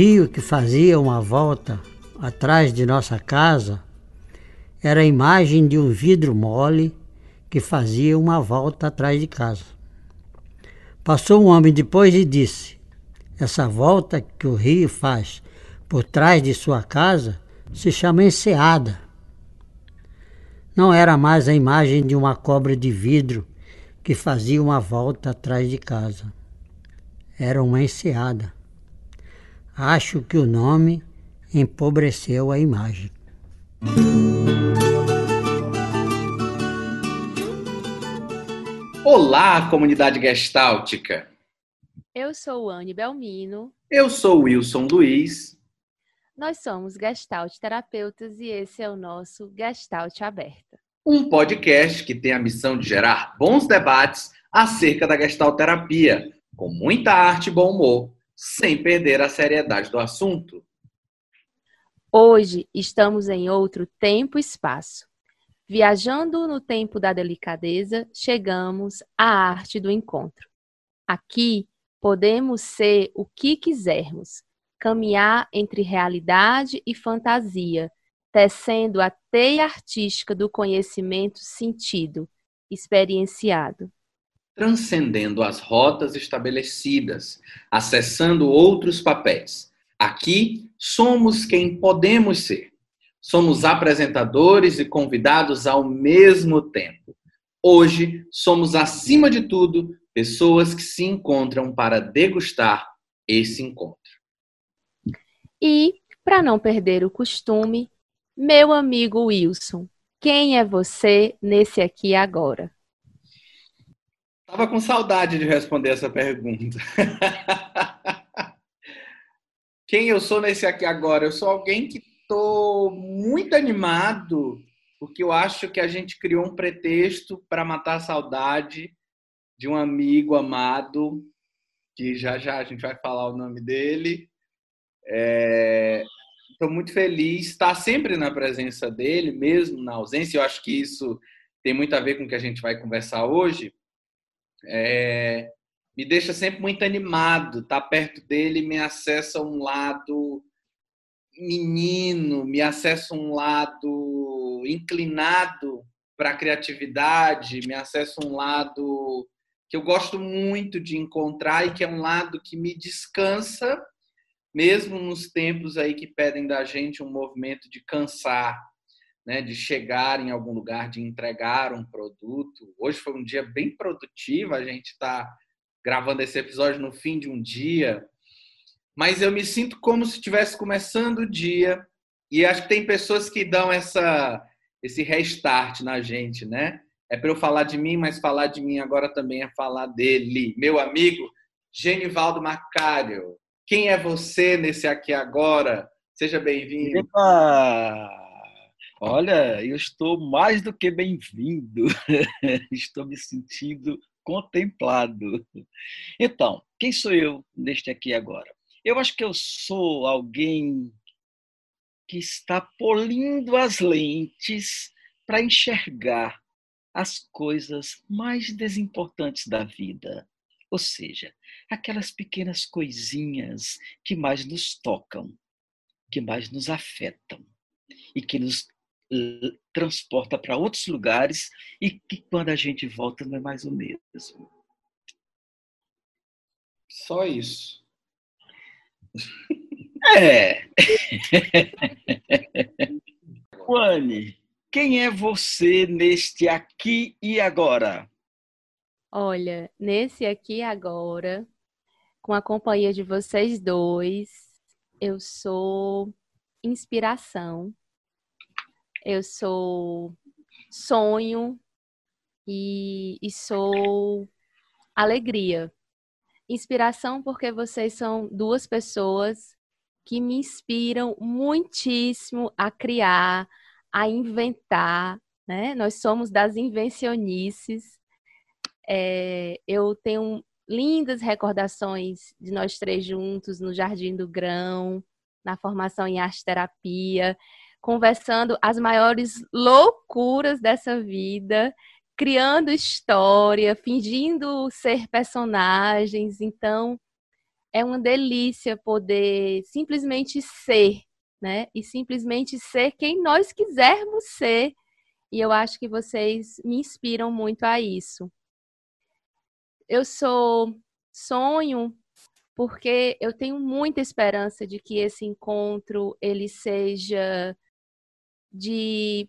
Rio que fazia uma volta atrás de nossa casa era a imagem de um vidro mole que fazia uma volta atrás de casa. Passou um homem depois e disse: Essa volta que o rio faz por trás de sua casa se chama enseada. Não era mais a imagem de uma cobra de vidro que fazia uma volta atrás de casa. Era uma enseada. Acho que o nome empobreceu a imagem. Olá, comunidade gestáltica. Eu sou Anne Belmino. Eu sou Wilson Luiz. Nós somos Gestalt terapeutas e esse é o nosso Gestalt Aberta. Um podcast que tem a missão de gerar bons debates acerca da Gestalt terapia, com muita arte e bom humor sem perder a seriedade do assunto. Hoje estamos em outro tempo e espaço. Viajando no tempo da delicadeza, chegamos à arte do encontro. Aqui podemos ser o que quisermos, caminhar entre realidade e fantasia, tecendo a teia artística do conhecimento sentido, experienciado transcendendo as rotas estabelecidas, acessando outros papéis. Aqui somos quem podemos ser. Somos apresentadores e convidados ao mesmo tempo. Hoje somos, acima de tudo, pessoas que se encontram para degustar esse encontro. E, para não perder o costume, meu amigo Wilson, quem é você nesse aqui agora? Tava com saudade de responder essa pergunta. Quem eu sou nesse aqui agora? Eu sou alguém que estou muito animado, porque eu acho que a gente criou um pretexto para matar a saudade de um amigo amado, que já já a gente vai falar o nome dele. Estou é... muito feliz, estar sempre na presença dele, mesmo na ausência. Eu acho que isso tem muito a ver com o que a gente vai conversar hoje é, me deixa sempre muito animado. Estar tá perto dele me acessa um lado menino, me acessa um lado inclinado para a criatividade, me acessa um lado que eu gosto muito de encontrar e que é um lado que me descansa, mesmo nos tempos aí que pedem da gente um movimento de cansar né, de chegar em algum lugar, de entregar um produto. Hoje foi um dia bem produtivo, a gente está gravando esse episódio no fim de um dia, mas eu me sinto como se estivesse começando o dia e acho que tem pessoas que dão essa esse restart na gente, né? É para eu falar de mim, mas falar de mim agora também é falar dele, meu amigo Genivaldo Macário. Quem é você nesse aqui agora? Seja bem-vindo. Olha, eu estou mais do que bem-vindo. estou me sentindo contemplado. Então, quem sou eu neste aqui agora? Eu acho que eu sou alguém que está polindo as lentes para enxergar as coisas mais desimportantes da vida. Ou seja, aquelas pequenas coisinhas que mais nos tocam, que mais nos afetam e que nos transporta para outros lugares e que quando a gente volta não é mais o mesmo. Só isso. É. Juane, quem é você neste aqui e agora? Olha, nesse aqui e agora, com a companhia de vocês dois, eu sou inspiração eu sou sonho e, e sou alegria. Inspiração porque vocês são duas pessoas que me inspiram muitíssimo a criar, a inventar, né? Nós somos das invencionices. É, eu tenho lindas recordações de nós três juntos no Jardim do Grão, na formação em arte terapia, conversando as maiores loucuras dessa vida, criando história, fingindo ser personagens. Então, é uma delícia poder simplesmente ser, né? E simplesmente ser quem nós quisermos ser. E eu acho que vocês me inspiram muito a isso. Eu sou sonho porque eu tenho muita esperança de que esse encontro ele seja de,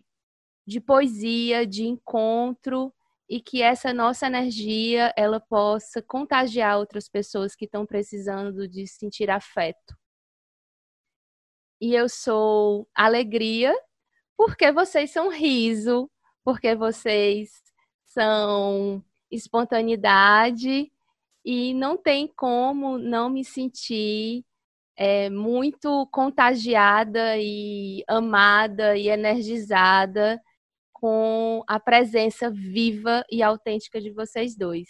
de poesia, de encontro e que essa nossa energia ela possa contagiar outras pessoas que estão precisando de sentir afeto. E eu sou alegria porque vocês são riso, porque vocês são espontaneidade e não tem como não me sentir é, muito contagiada e amada e energizada com a presença viva e autêntica de vocês dois.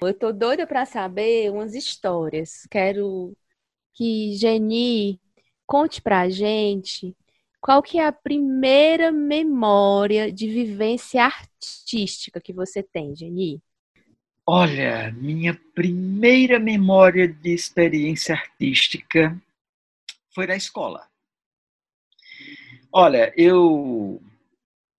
Eu tô doida para saber umas histórias. Quero que Geni conte pra gente qual que é a primeira memória de vivência artística que você tem, Geni. Olha, minha primeira memória de experiência artística foi na escola. Olha, eu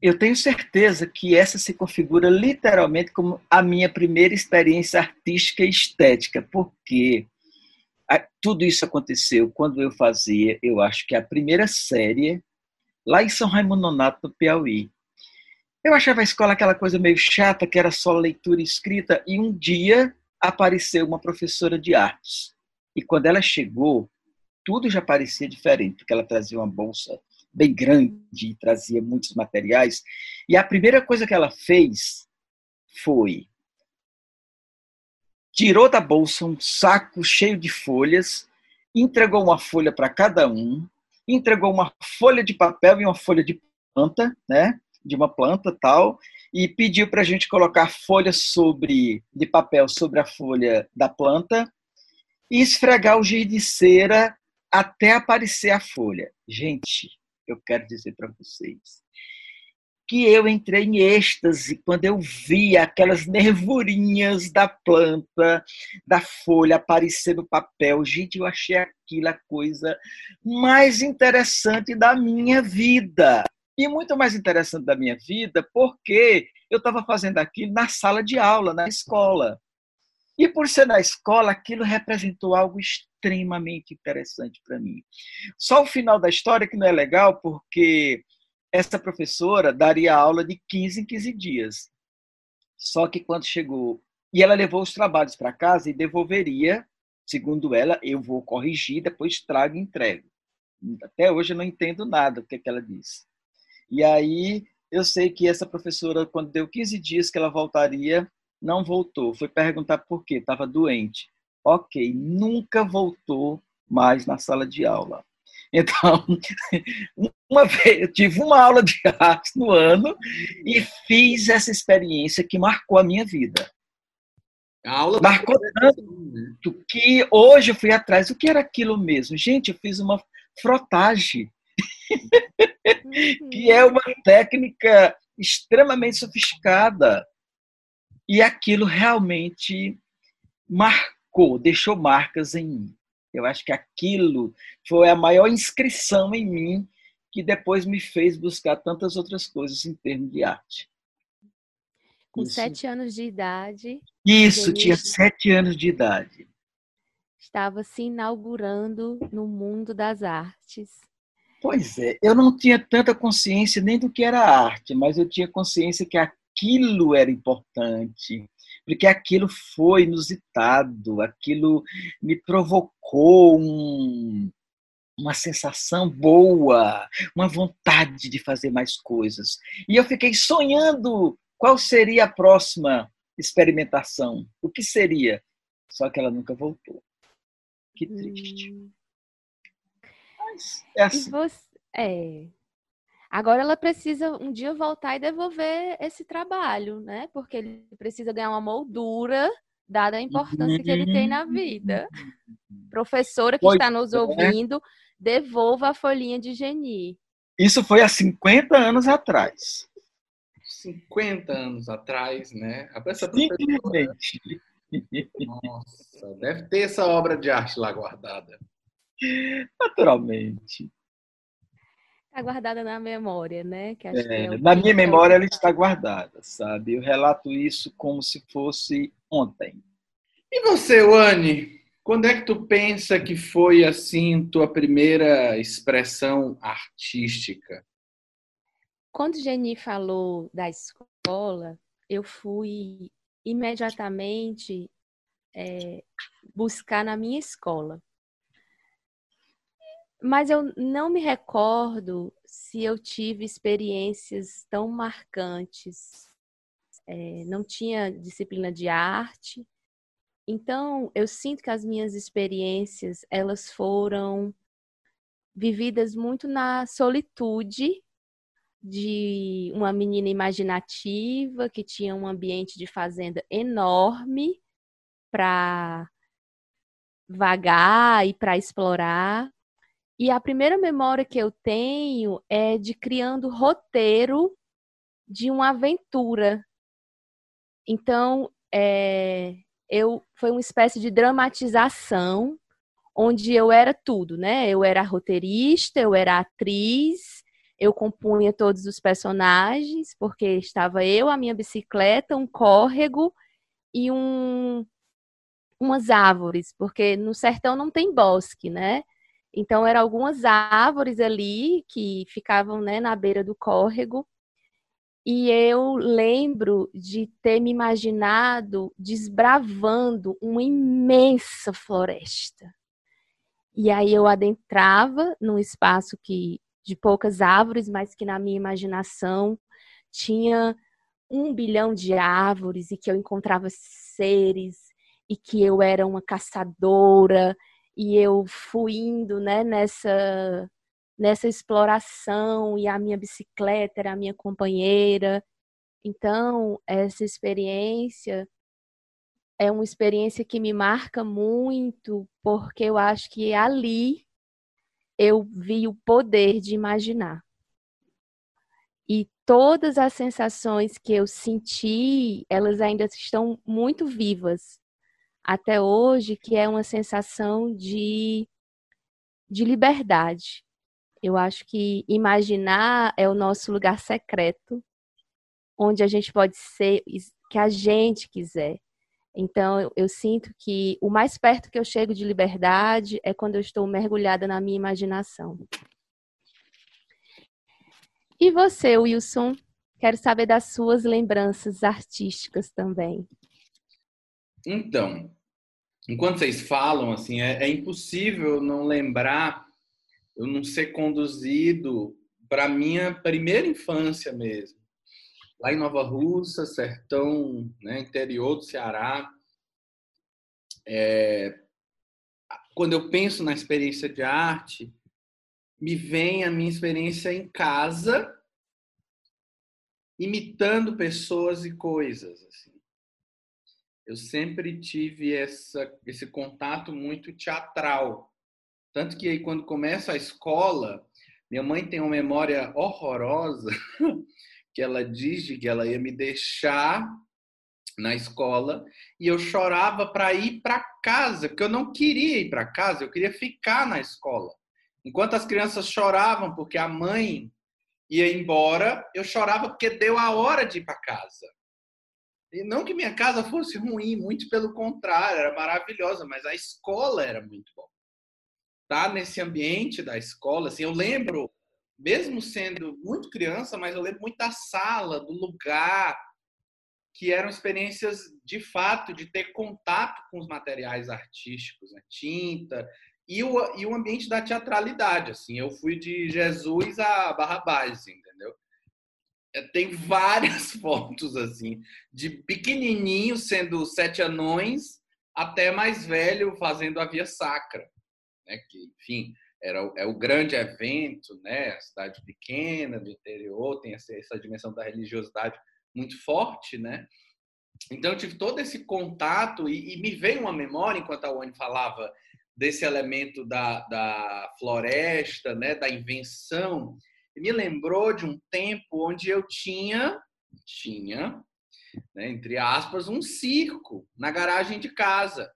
eu tenho certeza que essa se configura literalmente como a minha primeira experiência artística e estética, porque tudo isso aconteceu quando eu fazia, eu acho que a primeira série, lá em São Raimundo Nonato, no Piauí. Eu achava a escola aquela coisa meio chata, que era só leitura escrita, e um dia apareceu uma professora de artes. E quando ela chegou, tudo já parecia diferente, porque ela trazia uma bolsa bem grande e trazia muitos materiais. E a primeira coisa que ela fez foi tirou da bolsa um saco cheio de folhas, entregou uma folha para cada um, entregou uma folha de papel e uma folha de planta, né, de uma planta tal, e pediu para a gente colocar folha sobre de papel sobre a folha da planta e esfregar o giz de cera até aparecer a folha. Gente, eu quero dizer para vocês que eu entrei em êxtase quando eu vi aquelas nervurinhas da planta, da folha aparecer no papel. Gente, eu achei aquilo a coisa mais interessante da minha vida. E muito mais interessante da minha vida porque eu estava fazendo aquilo na sala de aula, na escola. E por ser na escola, aquilo representou algo extremamente interessante para mim. Só o final da história que não é legal, porque essa professora daria aula de 15 em 15 dias. Só que quando chegou. E ela levou os trabalhos para casa e devolveria, segundo ela, eu vou corrigir, depois trago e entrego. Até hoje eu não entendo nada do que, que ela disse. E aí eu sei que essa professora, quando deu 15 dias que ela voltaria, não voltou. Foi perguntar por quê, estava doente. Ok, nunca voltou mais na sala de aula. Então, uma vez, eu tive uma aula de arte no ano e fiz essa experiência que marcou a minha vida. A aula marcou tanto né? que hoje eu fui atrás. O que era aquilo mesmo? Gente, eu fiz uma frotagem. que é uma técnica extremamente sofisticada. E aquilo realmente marcou, deixou marcas em mim. Eu acho que aquilo foi a maior inscrição em mim que depois me fez buscar tantas outras coisas em termos de arte. Com Isso. sete anos de idade. Isso, tinha sete anos de idade. Estava se inaugurando no mundo das artes. Pois é, eu não tinha tanta consciência nem do que era arte, mas eu tinha consciência que aquilo era importante, porque aquilo foi inusitado, aquilo me provocou um, uma sensação boa, uma vontade de fazer mais coisas. E eu fiquei sonhando qual seria a próxima experimentação. O que seria? Só que ela nunca voltou. Que triste. Hum. Mas é assim. Você... É. Agora ela precisa um dia voltar e devolver esse trabalho, né? Porque ele precisa ganhar uma moldura dada a importância que ele tem na vida. Professora que pois está nos é. ouvindo, devolva a folhinha de geni. Isso foi há 50 anos atrás. 50 anos atrás, né? Essa Simplesmente. Nossa, deve ter essa obra de arte lá guardada. Naturalmente. Está guardada na memória, né? É, é na minha memória ela está guardada, sabe? Eu relato isso como se fosse ontem. E você, Wani? Quando é que tu pensa que foi assim tua primeira expressão artística? Quando Jenny falou da escola, eu fui imediatamente é, buscar na minha escola. Mas eu não me recordo se eu tive experiências tão marcantes. É, não tinha disciplina de arte, então, eu sinto que as minhas experiências, elas foram vividas muito na solitude de uma menina imaginativa que tinha um ambiente de fazenda enorme para vagar e para explorar. E a primeira memória que eu tenho é de criando roteiro de uma aventura. Então, é, eu foi uma espécie de dramatização onde eu era tudo, né? Eu era roteirista, eu era atriz, eu compunha todos os personagens, porque estava eu, a minha bicicleta, um córrego e um umas árvores, porque no sertão não tem bosque, né? Então eram algumas árvores ali que ficavam, né, na beira do córrego e eu lembro de ter me imaginado desbravando uma imensa floresta. E aí eu adentrava num espaço que de poucas árvores, mas que na minha imaginação tinha um bilhão de árvores e que eu encontrava seres e que eu era uma caçadora e eu fui indo né, nessa nessa exploração e a minha bicicleta era a minha companheira. Então, essa experiência é uma experiência que me marca muito, porque eu acho que ali eu vi o poder de imaginar. E todas as sensações que eu senti, elas ainda estão muito vivas até hoje, que é uma sensação de, de liberdade. Eu acho que imaginar é o nosso lugar secreto, onde a gente pode ser que a gente quiser. Então, eu, eu, sinto que o mais perto que eu chego de liberdade é quando eu estou mergulhada na minha imaginação. E você, Wilson? Quero saber das suas lembranças artísticas também. Então, enquanto vocês falam, assim, é, é impossível não lembrar eu não ser conduzido para minha primeira infância mesmo. Lá em Nova Russa, sertão, né, interior do Ceará. É, quando eu penso na experiência de arte, me vem a minha experiência em casa, imitando pessoas e coisas. Assim. Eu sempre tive essa, esse contato muito teatral tanto que aí, quando começa a escola, minha mãe tem uma memória horrorosa, que ela diz que ela ia me deixar na escola e eu chorava para ir para casa, porque eu não queria ir para casa, eu queria ficar na escola. Enquanto as crianças choravam porque a mãe ia embora, eu chorava porque deu a hora de ir para casa. Não que minha casa fosse ruim, muito pelo contrário, era maravilhosa, mas a escola era muito boa tá nesse ambiente da escola, assim, eu lembro, mesmo sendo muito criança, mas eu lembro muito da sala, do lugar, que eram experiências de fato de ter contato com os materiais artísticos, né? tinta e o, e o ambiente da teatralidade, assim. Eu fui de Jesus a Barrabás, entendeu? É, tem várias fotos assim, de pequenininho sendo sete anões até mais velho fazendo a via sacra, né? Que, enfim, era é o grande evento, né? cidade pequena do interior tem essa, essa dimensão da religiosidade muito forte, né? Então eu tive todo esse contato e, e me veio uma memória enquanto a Wani falava desse elemento da, da floresta, né, da invenção, me lembrou de um tempo onde eu tinha, tinha, né, entre aspas, um circo na garagem de casa,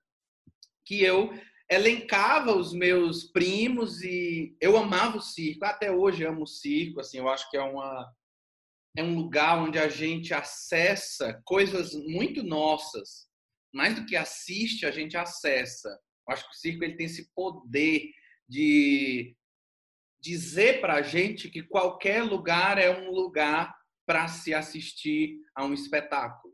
que eu elencava os meus primos e eu amava o circo, até hoje amo o circo, assim, eu acho que é uma é um lugar onde a gente acessa coisas muito nossas, mais do que assiste, a gente acessa. Eu acho que o circo ele tem esse poder de dizer para a gente que qualquer lugar é um lugar para se assistir a um espetáculo,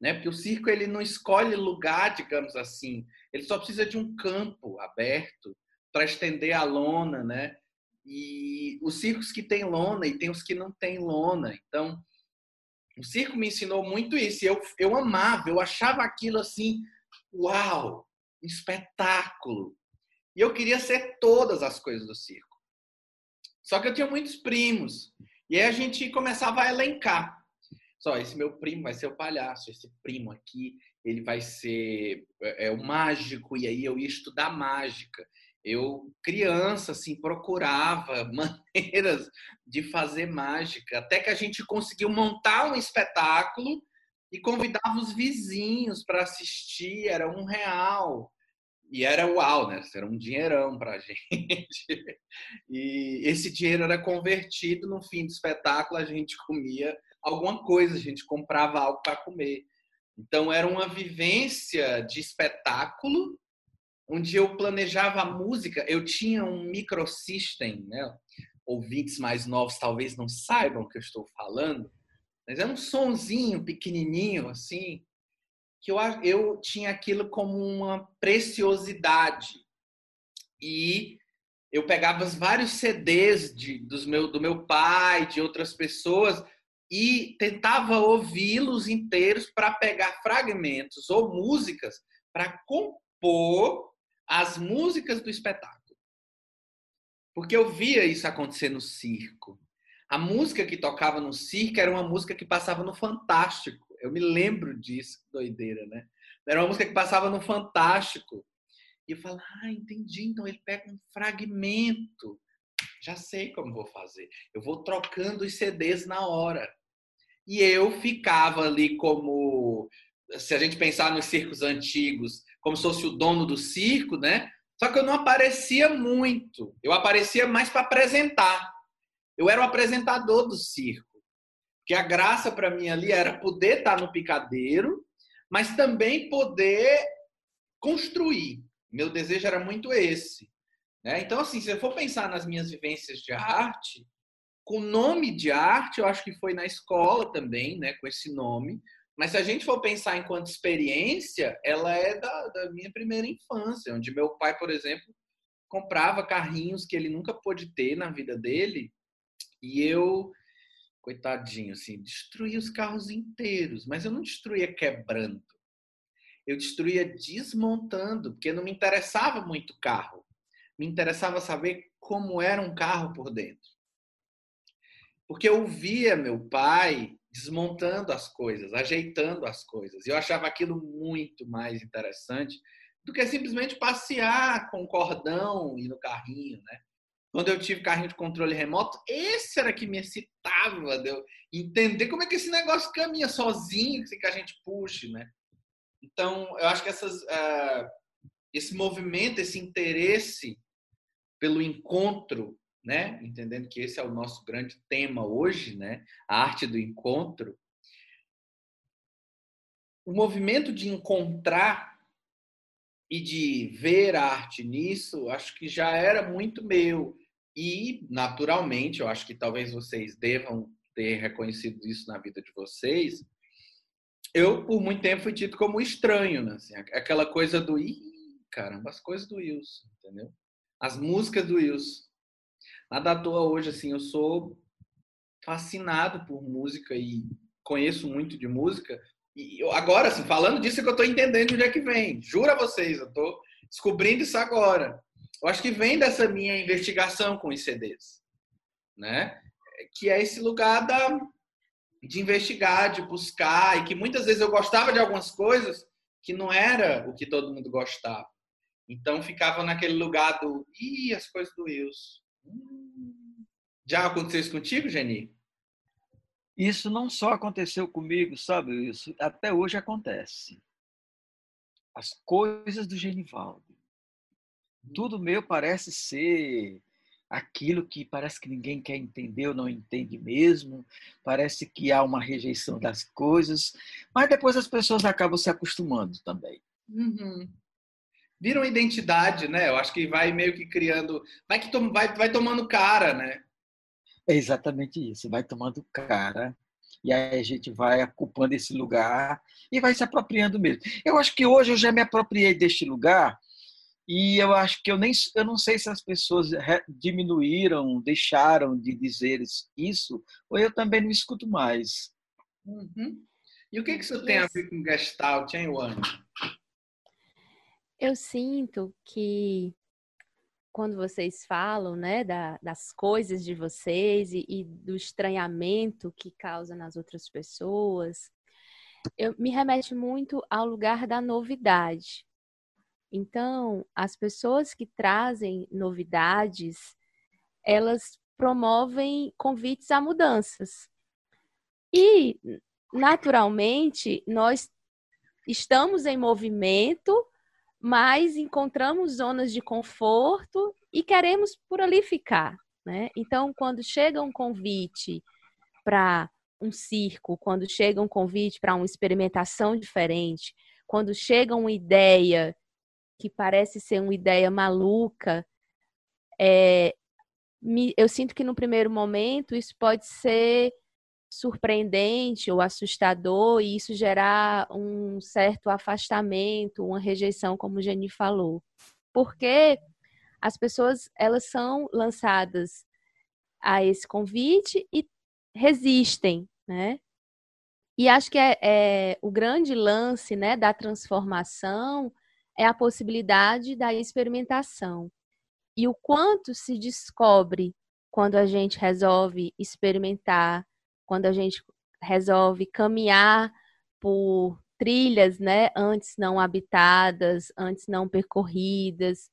né? Porque o circo ele não escolhe lugar, digamos assim, ele só precisa de um campo aberto para estender a lona, né? E os circos que têm lona e tem os que não têm lona. Então, o circo me ensinou muito isso. Eu, eu amava, eu achava aquilo assim, uau, espetáculo. E eu queria ser todas as coisas do circo. Só que eu tinha muitos primos. E aí a gente começava a elencar. Só, esse meu primo vai ser o palhaço, esse primo aqui, ele vai ser é, é, o mágico, e aí eu ia estudar mágica. Eu, criança, assim, procurava maneiras de fazer mágica, até que a gente conseguiu montar um espetáculo e convidava os vizinhos para assistir, era um real. E era uau, né? Era um dinheirão para a gente. E esse dinheiro era convertido no fim do espetáculo, a gente comia alguma coisa, a gente comprava algo para comer. Então era uma vivência de espetáculo, onde eu planejava a música. Eu tinha um microsystem, né? Ouvintes mais novos talvez não saibam o que eu estou falando, mas era um sonzinho pequenininho assim, que eu, eu tinha aquilo como uma preciosidade. E eu pegava vários CDs de, dos meu, do meu pai, de outras pessoas, e tentava ouvi-los inteiros para pegar fragmentos ou músicas para compor as músicas do espetáculo. Porque eu via isso acontecer no circo. A música que tocava no circo era uma música que passava no Fantástico. Eu me lembro disso, doideira, né? Era uma música que passava no Fantástico. E eu falo, ah, entendi. Então ele pega um fragmento. Já sei como vou fazer. Eu vou trocando os CDs na hora. E eu ficava ali como, se a gente pensar nos circos antigos, como se fosse o dono do circo, né? Só que eu não aparecia muito. Eu aparecia mais para apresentar. Eu era o apresentador do circo. Que a graça para mim ali era poder estar tá no picadeiro, mas também poder construir. Meu desejo era muito esse. Né? Então, assim, se eu for pensar nas minhas vivências de arte, com nome de arte, eu acho que foi na escola também, né, com esse nome. Mas se a gente for pensar enquanto experiência, ela é da, da minha primeira infância, onde meu pai, por exemplo, comprava carrinhos que ele nunca pôde ter na vida dele, e eu coitadinho, assim, destruía os carros inteiros, mas eu não destruía quebrando. Eu destruía desmontando, porque não me interessava muito o carro. Me interessava saber como era um carro por dentro. Porque eu via meu pai desmontando as coisas, ajeitando as coisas. E eu achava aquilo muito mais interessante do que simplesmente passear com cordão e no carrinho, né? Quando eu tive carrinho de controle remoto, esse era que me excitava, de eu entender como é que esse negócio caminha sozinho, que a gente puxe, né? Então, eu acho que essas, uh, esse movimento, esse interesse pelo encontro, né? Entendendo que esse é o nosso grande tema hoje, né? A arte do encontro. O movimento de encontrar e de ver arte nisso, acho que já era muito meu. E, naturalmente, eu acho que talvez vocês devam ter reconhecido isso na vida de vocês. Eu, por muito tempo, fui tido como estranho, né? Assim, aquela coisa do. Ih, caramba, as coisas do Wilson, entendeu? As músicas do Wilson. Nada à toa hoje, assim, eu sou fascinado por música e conheço muito de música. E agora, assim, falando disso, é que eu estou entendendo de onde é que vem. Juro a vocês, eu estou descobrindo isso agora. Eu acho que vem dessa minha investigação com os CDs, né? Que é esse lugar da, de investigar, de buscar, e que muitas vezes eu gostava de algumas coisas que não era o que todo mundo gostava. Então ficava naquele lugar do, ih, as coisas do Wilson. Hum. Já aconteceu isso contigo, Geni? Isso não só aconteceu comigo, sabe? Isso até hoje acontece. As coisas do Genivaldo. Tudo meu parece ser aquilo que parece que ninguém quer entender ou não entende mesmo, parece que há uma rejeição das coisas, mas depois as pessoas acabam se acostumando também. Uhum. Vira uma identidade, né? Eu acho que vai meio que criando, vai que vai, vai tomando cara, né? É exatamente isso, vai tomando cara e aí a gente vai ocupando esse lugar e vai se apropriando mesmo. Eu acho que hoje eu já me apropriei deste lugar e eu acho que eu nem eu não sei se as pessoas diminuíram, deixaram de dizer isso, ou eu também não escuto mais. Uhum. E o que, que isso tem a ver com Gestalt, hein, Wanda? Eu sinto que quando vocês falam, né, da, das coisas de vocês e, e, do estranhamento que causa nas outras pessoas, eu, me remete muito ao lugar da novidade. Então, as pessoas que trazem novidades, elas promovem convites a mudanças. E, naturalmente, nós estamos em movimento, mas encontramos zonas de conforto e queremos por ali ficar. Né? Então, quando chega um convite para um circo, quando chega um convite para uma experimentação diferente, quando chega uma ideia que parece ser uma ideia maluca, é, me, eu sinto que no primeiro momento isso pode ser surpreendente ou assustador e isso gerar um certo afastamento, uma rejeição, como Jenny falou. Porque as pessoas elas são lançadas a esse convite e resistem, né? E acho que é, é o grande lance né, da transformação é a possibilidade da experimentação. E o quanto se descobre quando a gente resolve experimentar, quando a gente resolve caminhar por trilhas, né, antes não habitadas, antes não percorridas.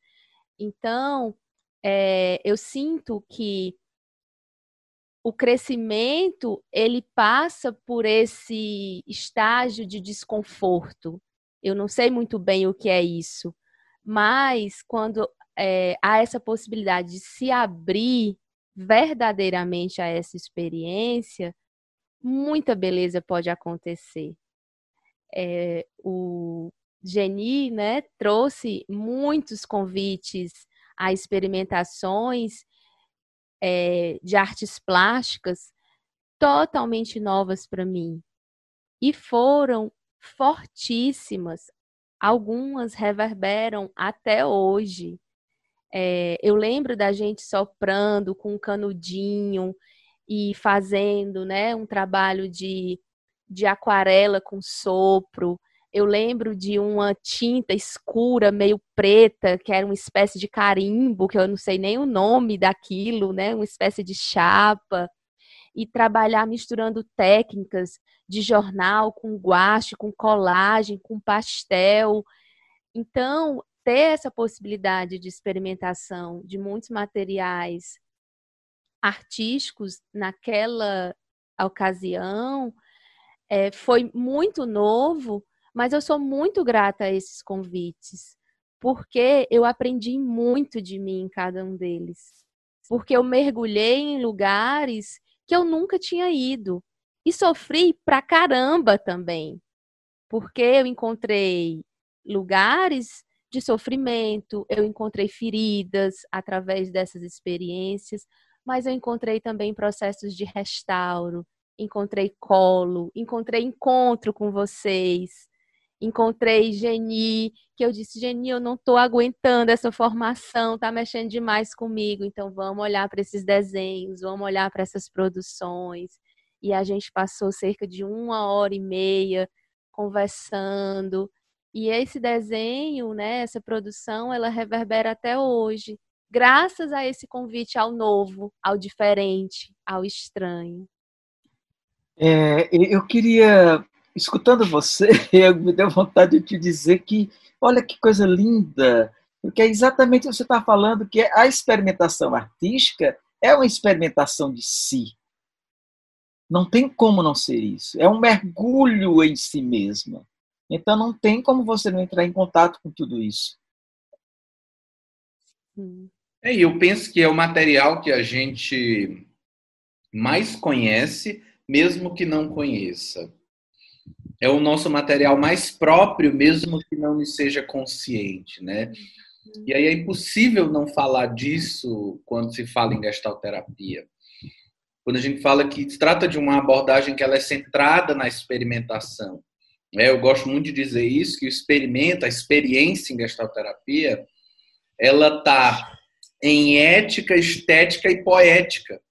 Então, é, eu sinto que o crescimento ele passa por esse estágio de desconforto, eu não sei muito bem o que é isso, mas quando é, há essa possibilidade de se abrir verdadeiramente a essa experiência, muita beleza pode acontecer. É, o Geni né, trouxe muitos convites a experimentações é, de artes plásticas totalmente novas para mim. E foram fortíssimas. Algumas reverberam até hoje. É, eu lembro da gente soprando com um canudinho e fazendo né, um trabalho de, de aquarela com sopro. Eu lembro de uma tinta escura, meio preta, que era uma espécie de carimbo, que eu não sei nem o nome daquilo, né? Uma espécie de chapa. E trabalhar misturando técnicas de jornal, com guache, com colagem, com pastel. Então, ter essa possibilidade de experimentação de muitos materiais artísticos naquela ocasião é, foi muito novo, mas eu sou muito grata a esses convites, porque eu aprendi muito de mim em cada um deles. Porque eu mergulhei em lugares que eu nunca tinha ido. E sofri pra caramba também, porque eu encontrei lugares de sofrimento, eu encontrei feridas através dessas experiências, mas eu encontrei também processos de restauro, encontrei colo, encontrei encontro com vocês. encontrei Geni, que eu disse, Geni, eu não estou aguentando essa formação, tá mexendo demais comigo, então vamos olhar para esses desenhos, vamos olhar para essas produções. E a gente passou cerca de uma hora e meia conversando. E esse desenho, né, essa produção, ela reverbera até hoje, graças a esse convite ao novo, ao diferente, ao estranho. É, eu queria, escutando você, eu me deu vontade de te dizer que, olha que coisa linda, porque é exatamente o que você está falando, que a experimentação artística é uma experimentação de si. Não tem como não ser isso. É um mergulho em si mesma. Então não tem como você não entrar em contato com tudo isso. É, eu penso que é o material que a gente mais conhece mesmo que não conheça. É o nosso material mais próprio, mesmo que não lhe seja consciente, né? E aí é impossível não falar disso quando se fala em gestalterapia. Quando a gente fala que se trata de uma abordagem que ela é centrada na experimentação. É, eu gosto muito de dizer isso, que o experimento, a experiência em gestalterapia, ela está em ética, estética e poética.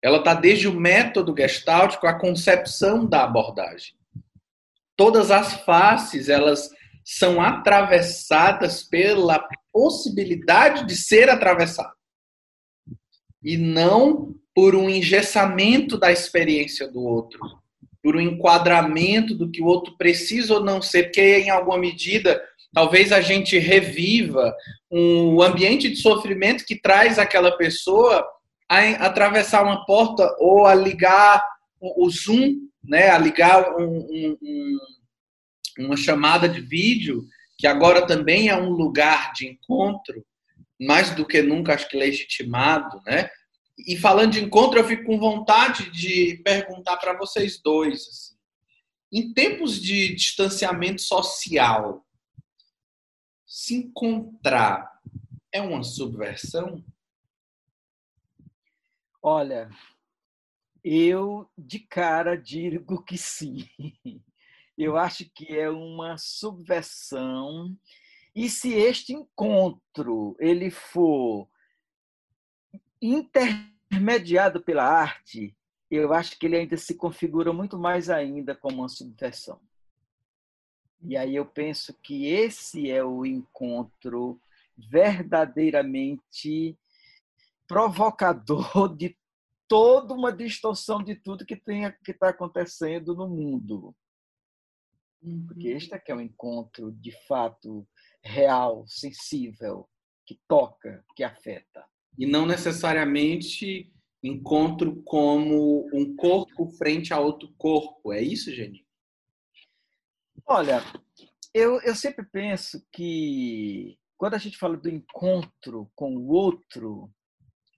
Ela está desde o método gestáltico à concepção da abordagem. Todas as faces, elas são atravessadas pela possibilidade de ser atravessado. E não por um engessamento da experiência do outro, por um enquadramento do que o outro precisa ou não ser, porque em alguma medida talvez a gente reviva um ambiente de sofrimento que traz aquela pessoa a atravessar uma porta ou a ligar o Zoom, né, a ligar um, um, um, uma chamada de vídeo, que agora também é um lugar de encontro, mais do que nunca, acho que legitimado, né? E falando de encontro, eu fico com vontade de perguntar para vocês dois, assim, em tempos de distanciamento social, se encontrar é uma subversão? Olha, eu de cara digo que sim. Eu acho que é uma subversão. E se este encontro ele for intermediado pela arte, eu acho que ele ainda se configura muito mais ainda como uma subversão. E aí eu penso que esse é o encontro verdadeiramente provocador de toda uma distorção de tudo que tem que está acontecendo no mundo. Porque uhum. este é que é um encontro de fato real, sensível, que toca, que afeta. E não necessariamente encontro como um corpo frente a outro corpo. É isso, Jenny? Olha, eu, eu sempre penso que quando a gente fala do encontro com o outro,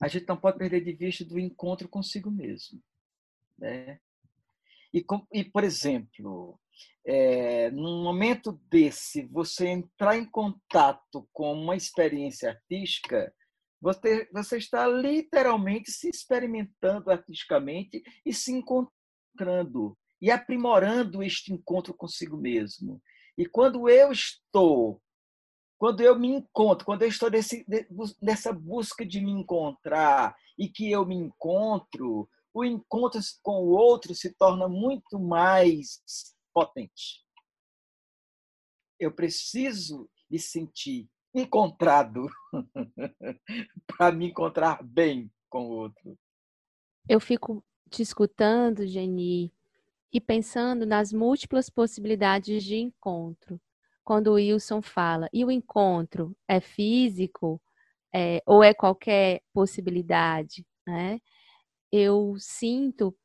a gente não pode perder de vista do encontro consigo mesmo. Né? E, e por exemplo, é, num momento desse, você entrar em contato com uma experiência artística, você, você está literalmente se experimentando artisticamente e se encontrando e aprimorando este encontro consigo mesmo. E quando eu estou quando eu me encontro, quando eu estou nesse, nessa busca de me encontrar e que eu me encontro, o encontro com o outro se torna muito mais potente. Eu preciso me sentir encontrado para me encontrar bem com o outro. Eu fico te escutando, Geni, e pensando nas múltiplas possibilidades de encontro quando o Wilson fala, e o encontro é físico é, ou é qualquer possibilidade, né? Eu sinto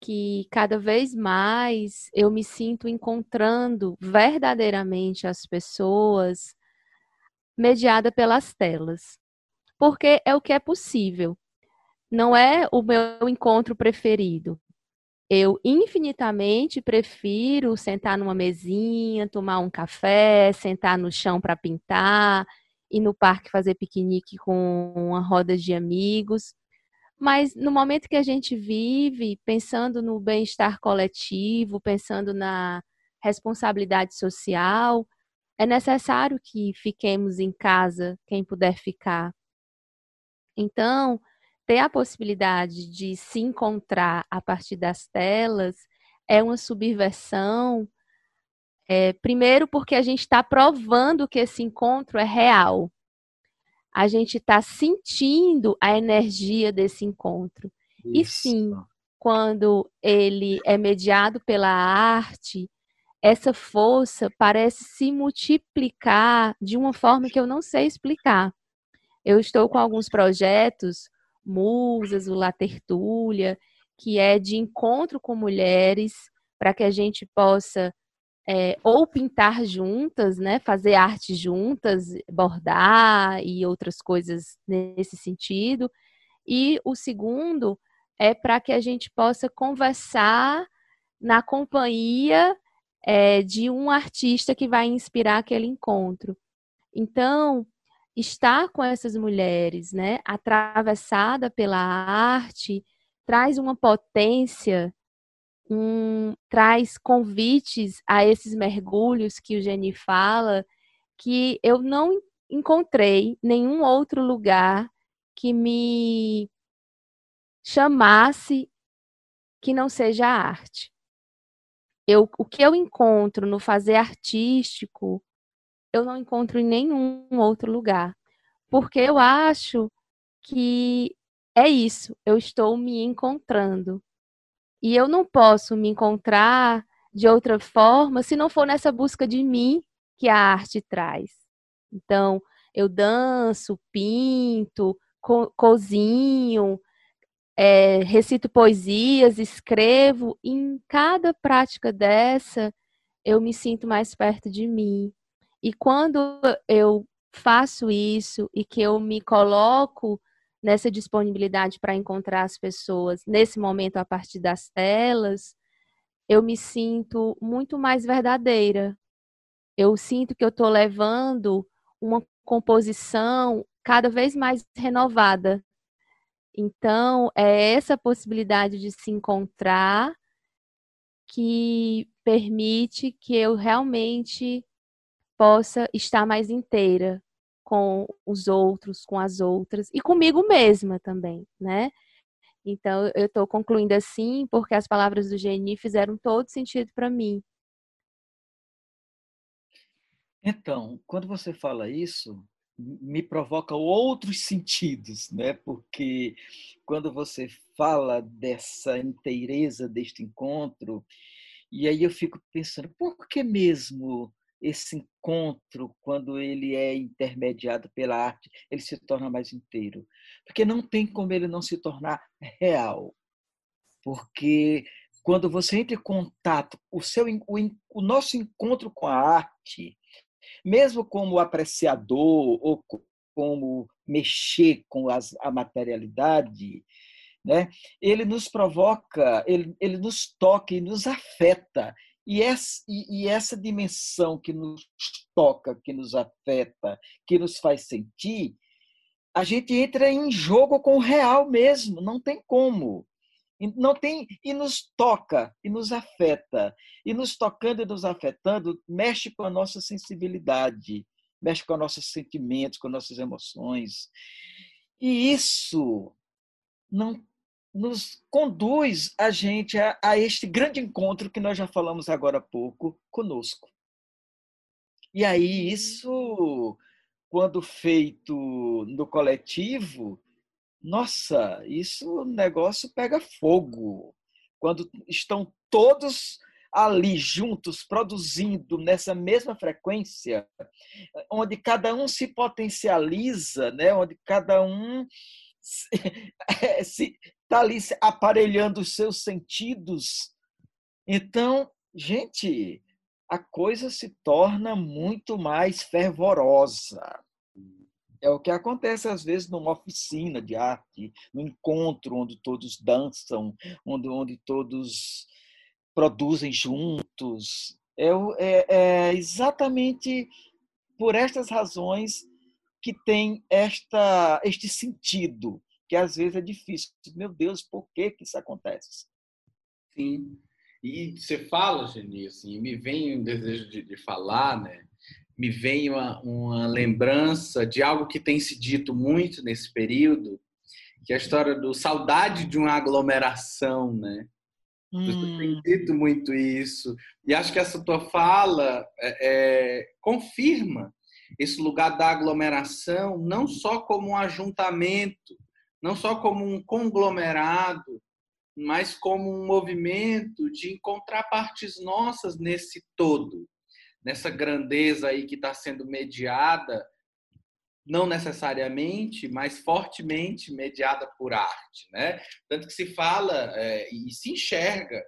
que cada vez mais eu me sinto encontrando verdadeiramente as pessoas mediada pelas telas. Porque é o que é possível. Não é o meu encontro preferido, eu infinitamente prefiro sentar numa mesinha, tomar um café, sentar no chão para pintar, ir no parque fazer piquenique com uma roda de amigos. Mas no momento que a gente vive, pensando no bem-estar coletivo, pensando na responsabilidade social, é necessário que fiquemos em casa, quem puder ficar. Então, ter a possibilidade de se encontrar a partir das telas é uma subversão. É, primeiro, porque a gente está provando que esse encontro é real. A gente está sentindo a energia desse encontro. Isso. E sim, quando ele é mediado pela arte, essa força parece se multiplicar de uma forma que eu não sei explicar. Eu estou com alguns projetos, Musas, o La Tertúlia, que é de encontro com mulheres, para que a gente possa é, ou pintar juntas, né, fazer arte juntas, bordar e outras coisas nesse sentido. E o segundo é para que a gente possa conversar na companhia é, de um artista que vai inspirar aquele encontro. Então, estar com essas mulheres, né, atravessada pela arte, traz uma potência, um, traz convites a esses mergulhos que o Geni fala, que eu não encontrei nenhum outro lugar que me chamasse que não seja arte. Eu, o que eu encontro no fazer artístico, eu não encontro em nenhum outro lugar. Porque eu acho que é isso, eu estou me encontrando. E eu não posso me encontrar de outra forma se não for nessa busca de mim que a arte traz. Então, eu danço, pinto, co cozinho, é, recito poesias, escrevo, em cada prática dessa eu me sinto mais perto de mim. E quando eu faço isso e que eu me coloco nessa disponibilidade para encontrar as pessoas nesse momento a partir das telas, eu me sinto muito mais verdadeira. Eu sinto que eu estou levando uma composição cada vez mais renovada então, é essa possibilidade de se encontrar que permite que eu realmente possa estar mais inteira com os outros, com as outras e comigo mesma também, né? Então, eu estou concluindo assim porque as palavras do Geni fizeram todo sentido para mim. Então, quando você fala isso, me provoca outros sentidos, né? Porque quando você fala dessa inteireza deste encontro, e aí eu fico pensando, por que mesmo esse encontro, quando ele é intermediado pela arte, ele se torna mais inteiro? Porque não tem como ele não se tornar real. Porque quando você entra em contato, o, seu, o, o nosso encontro com a arte, mesmo como apreciador ou como mexer com as, a materialidade, né? ele nos provoca, ele, ele nos toca e nos afeta. E essa, e, e essa dimensão que nos toca, que nos afeta, que nos faz sentir, a gente entra em jogo com o real mesmo, não tem como. Não tem e nos toca e nos afeta. E nos tocando e nos afetando, mexe com a nossa sensibilidade, mexe com os nossos sentimentos, com nossas emoções. E isso não nos conduz a gente a, a este grande encontro que nós já falamos agora há pouco conosco. E aí isso quando feito no coletivo, nossa, isso o negócio pega fogo. Quando estão todos ali juntos, produzindo nessa mesma frequência, onde cada um se potencializa, né? onde cada um está ali aparelhando os seus sentidos. Então, gente, a coisa se torna muito mais fervorosa. É o que acontece às vezes numa oficina de arte, no encontro onde todos dançam, onde, onde todos produzem juntos. É, é, é exatamente por estas razões que tem esta, este sentido, que às vezes é difícil. Meu Deus, por que, que isso acontece? Sim. E você fala, Geni, assim, me vem um desejo de, de falar, né? Me vem uma, uma lembrança de algo que tem se dito muito nesse período, que é a história do saudade de uma aglomeração, né? Hum. tem dito muito isso. E acho que essa tua fala é, é, confirma esse lugar da aglomeração, não só como um ajuntamento, não só como um conglomerado, mas como um movimento de encontrar partes nossas nesse todo, nessa grandeza aí que está sendo mediada, não necessariamente, mas fortemente mediada por arte, né? Tanto que se fala é, e se enxerga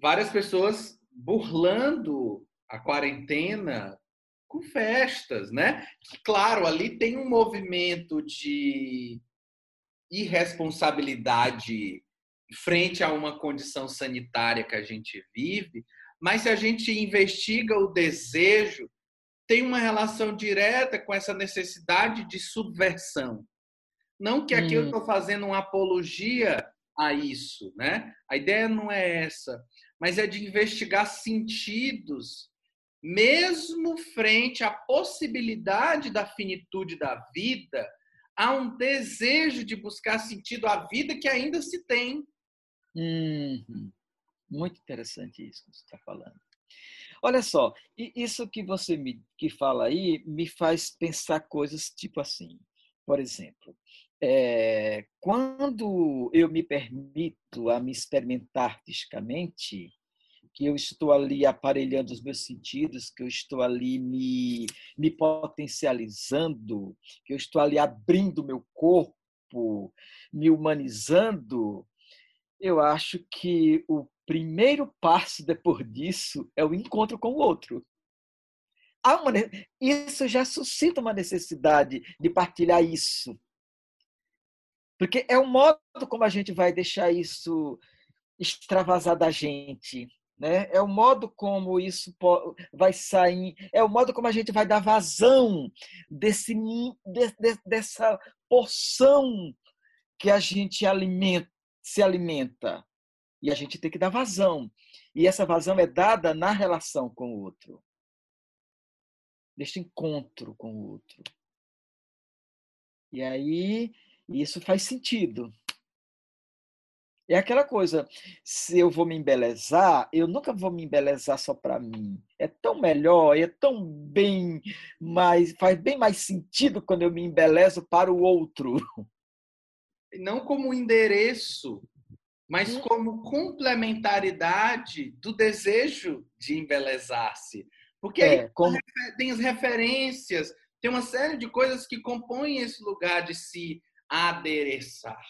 várias pessoas burlando a quarentena com festas, né? Claro, ali tem um movimento de irresponsabilidade frente a uma condição sanitária que a gente vive, mas se a gente investiga o desejo, tem uma relação direta com essa necessidade de subversão. Não que aqui hum. eu estou fazendo uma apologia a isso, né? A ideia não é essa, mas é de investigar sentidos, mesmo frente à possibilidade da finitude da vida, há um desejo de buscar sentido à vida que ainda se tem. Uhum. Muito interessante isso que você está falando. Olha só, isso que você me que fala aí me faz pensar coisas tipo assim. Por exemplo, é, quando eu me permito a me experimentar artisticamente, que eu estou ali aparelhando os meus sentidos, que eu estou ali me, me potencializando, que eu estou ali abrindo meu corpo, me humanizando, eu acho que o primeiro passo depois disso é o encontro com o outro. Uma, isso já suscita uma necessidade de partilhar isso. Porque é o modo como a gente vai deixar isso extravasar da gente né? É o modo como isso vai sair, é o modo como a gente vai dar vazão desse, dessa porção que a gente alimenta, se alimenta. E a gente tem que dar vazão. E essa vazão é dada na relação com o outro. Neste encontro com o outro. E aí, isso faz sentido. É aquela coisa, se eu vou me embelezar, eu nunca vou me embelezar só para mim. É tão melhor, é tão bem mais, faz bem mais sentido quando eu me embelezo para o outro. Não como endereço, mas hum. como complementaridade do desejo de embelezar-se. Porque é, como... tem as referências, tem uma série de coisas que compõem esse lugar de se adereçar,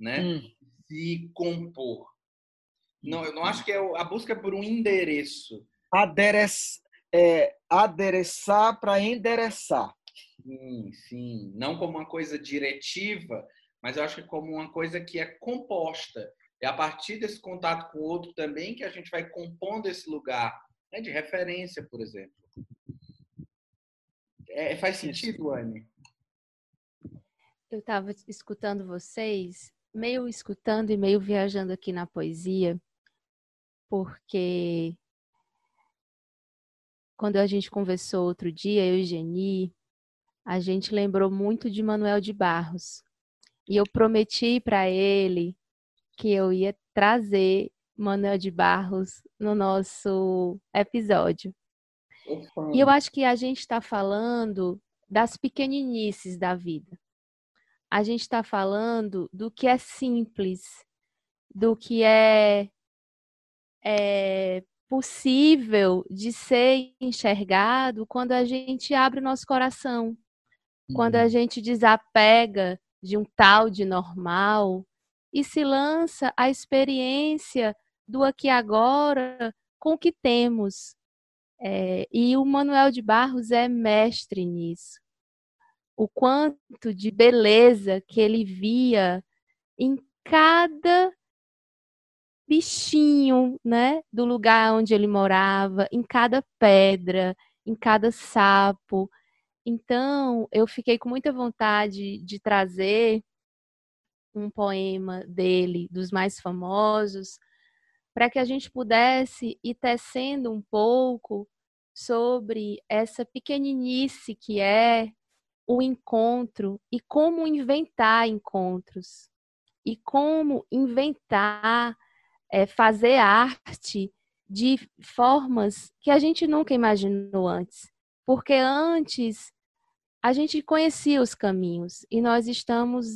né? Hum se compor. Não, eu não acho que é a busca por um endereço. Aderece, é, adereçar para endereçar. Sim, sim. Não como uma coisa diretiva, mas eu acho que é como uma coisa que é composta. É a partir desse contato com o outro também que a gente vai compondo esse lugar né, de referência, por exemplo. É, faz sentido, Anne? Eu estava escutando vocês meio escutando e meio viajando aqui na poesia, porque quando a gente conversou outro dia, eu e Geni, a gente lembrou muito de Manuel de Barros. E eu prometi para ele que eu ia trazer Manuel de Barros no nosso episódio. E eu acho que a gente está falando das pequeninices da vida a gente está falando do que é simples, do que é, é possível de ser enxergado quando a gente abre o nosso coração, uhum. quando a uhum. gente desapega de um tal de normal e se lança à experiência do aqui agora com o que temos. É, e o Manuel de Barros é mestre nisso o quanto de beleza que ele via em cada bichinho, né, do lugar onde ele morava, em cada pedra, em cada sapo. Então, eu fiquei com muita vontade de trazer um poema dele, dos mais famosos, para que a gente pudesse ir tecendo um pouco sobre essa pequeninice que é o encontro e como inventar encontros e como inventar, é, fazer arte de formas que a gente nunca imaginou antes. Porque antes a gente conhecia os caminhos e nós estamos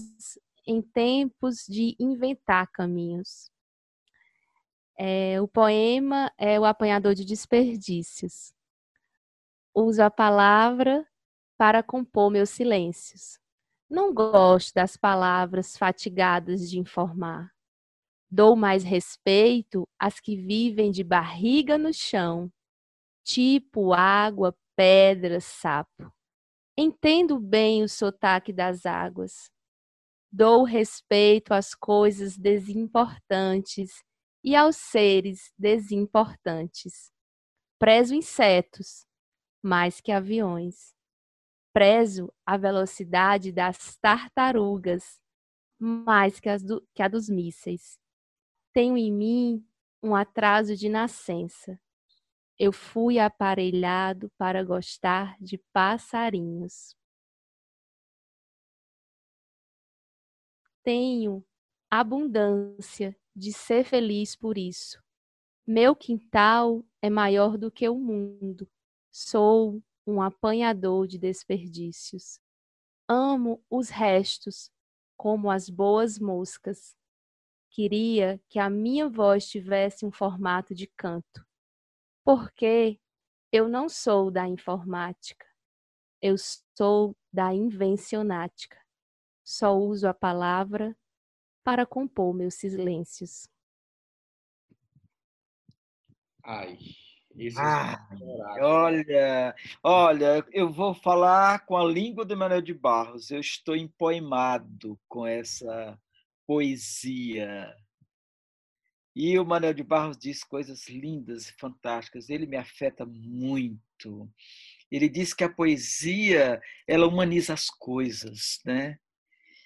em tempos de inventar caminhos. É, o poema é o apanhador de desperdícios. Uso a palavra para compor meus silêncios. Não gosto das palavras fatigadas de informar. Dou mais respeito às que vivem de barriga no chão, tipo água, pedra, sapo. Entendo bem o sotaque das águas. Dou respeito às coisas desimportantes e aos seres desimportantes. Prezo insetos mais que aviões. Prezo a velocidade das tartarugas mais que, do, que a dos mísseis. Tenho em mim um atraso de nascença. Eu fui aparelhado para gostar de passarinhos. Tenho abundância de ser feliz por isso. Meu quintal é maior do que o mundo. Sou um apanhador de desperdícios. Amo os restos como as boas moscas. Queria que a minha voz tivesse um formato de canto porque eu não sou da informática, eu sou da invencionática. Só uso a palavra para compor meus silêncios. Ai, ah, olha, olha, eu vou falar com a língua do Manuel de Barros. Eu estou empoemado com essa poesia e o Manuel de Barros diz coisas lindas e fantásticas. Ele me afeta muito. Ele diz que a poesia ela humaniza as coisas, né?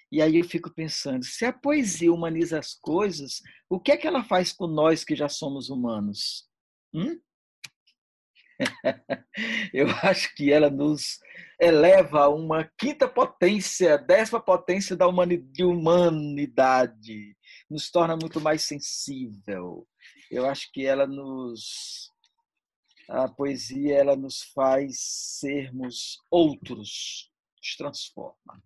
E aí eu fico pensando, se a poesia humaniza as coisas, o que é que ela faz com nós que já somos humanos? Hum? eu acho que ela nos eleva a uma quinta potência, décima potência da humanidade nos torna muito mais sensível. Eu acho que ela nos a poesia ela nos faz sermos outros, nos transforma.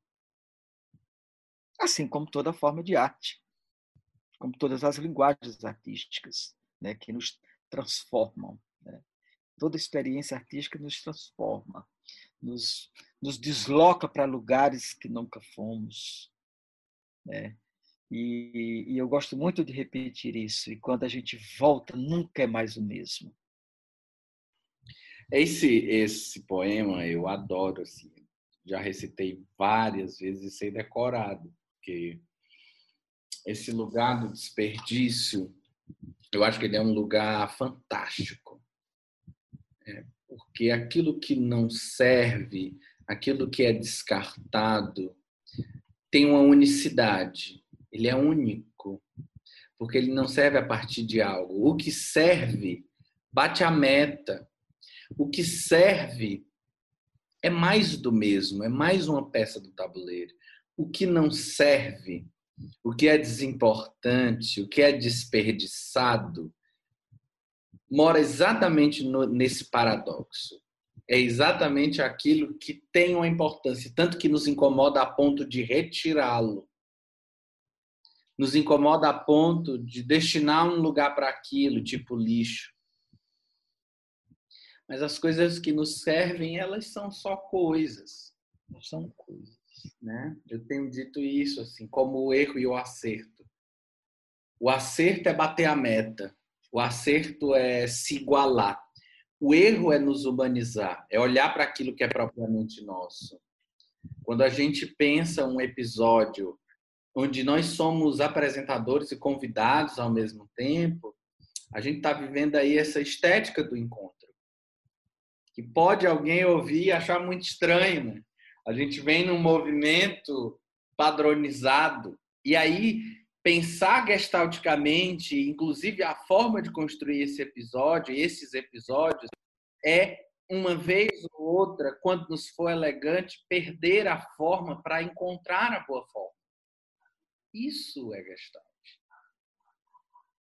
Assim como toda forma de arte, como todas as linguagens artísticas, né, que nos transformam. Toda experiência artística nos transforma, nos, nos desloca para lugares que nunca fomos. Né? E, e, eu gosto muito de repetir isso. E quando a gente volta, nunca é mais o mesmo. Esse esse poema eu adoro assim. Já recitei várias vezes e sei decorado, porque esse lugar do desperdício, eu acho que ele é um lugar fantástico. Porque aquilo que não serve, aquilo que é descartado, tem uma unicidade ele é único, porque ele não serve a partir de algo. O que serve bate a meta. O que serve é mais do mesmo, é mais uma peça do tabuleiro. O que não serve, o que é desimportante, o que é desperdiçado, mora exatamente no, nesse paradoxo. É exatamente aquilo que tem uma importância, tanto que nos incomoda a ponto de retirá-lo nos incomoda a ponto de destinar um lugar para aquilo, tipo lixo. Mas as coisas que nos servem, elas são só coisas, não são coisas, né? Eu tenho dito isso assim, como o erro e o acerto. O acerto é bater a meta. O acerto é se igualar. O erro é nos humanizar, é olhar para aquilo que é propriamente nosso. Quando a gente pensa um episódio onde nós somos apresentadores e convidados ao mesmo tempo, a gente está vivendo aí essa estética do encontro. Que pode alguém ouvir e achar muito estranho, né? A gente vem num movimento padronizado. E aí pensar gestalticamente, inclusive a forma de construir esse episódio, esses episódios, é uma vez ou outra, quando nos for elegante, perder a forma para encontrar a boa forma. Isso é gestalt.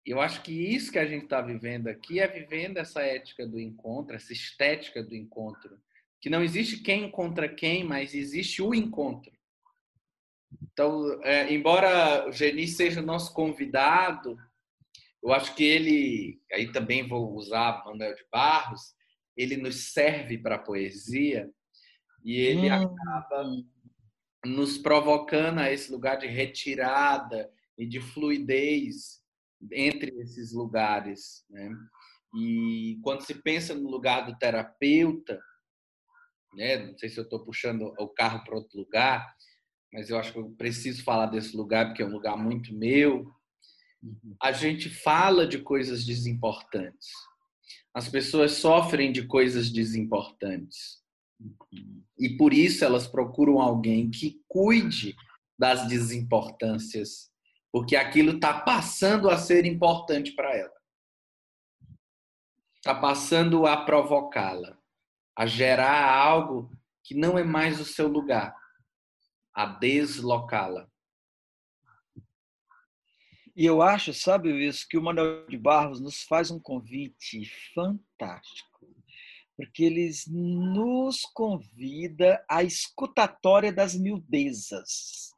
Eu acho que isso que a gente está vivendo aqui é vivendo essa ética do encontro, essa estética do encontro. Que não existe quem encontra quem, mas existe o encontro. Então, é, embora o Geni seja nosso convidado, eu acho que ele, aí também vou usar Manuel de Barros, ele nos serve para a poesia e ele hum. acaba nos provocando a esse lugar de retirada e de fluidez entre esses lugares. Né? E quando se pensa no lugar do terapeuta, né? não sei se eu estou puxando o carro para outro lugar, mas eu acho que eu preciso falar desse lugar porque é um lugar muito meu. Uhum. A gente fala de coisas desimportantes. As pessoas sofrem de coisas desimportantes. E por isso elas procuram alguém que cuide das desimportâncias, porque aquilo está passando a ser importante para ela. Está passando a provocá-la, a gerar algo que não é mais o seu lugar a deslocá-la. E eu acho, sabe isso, que o Manuel de Barros nos faz um convite fantástico, porque ele nos convida à escutatória das miudezas,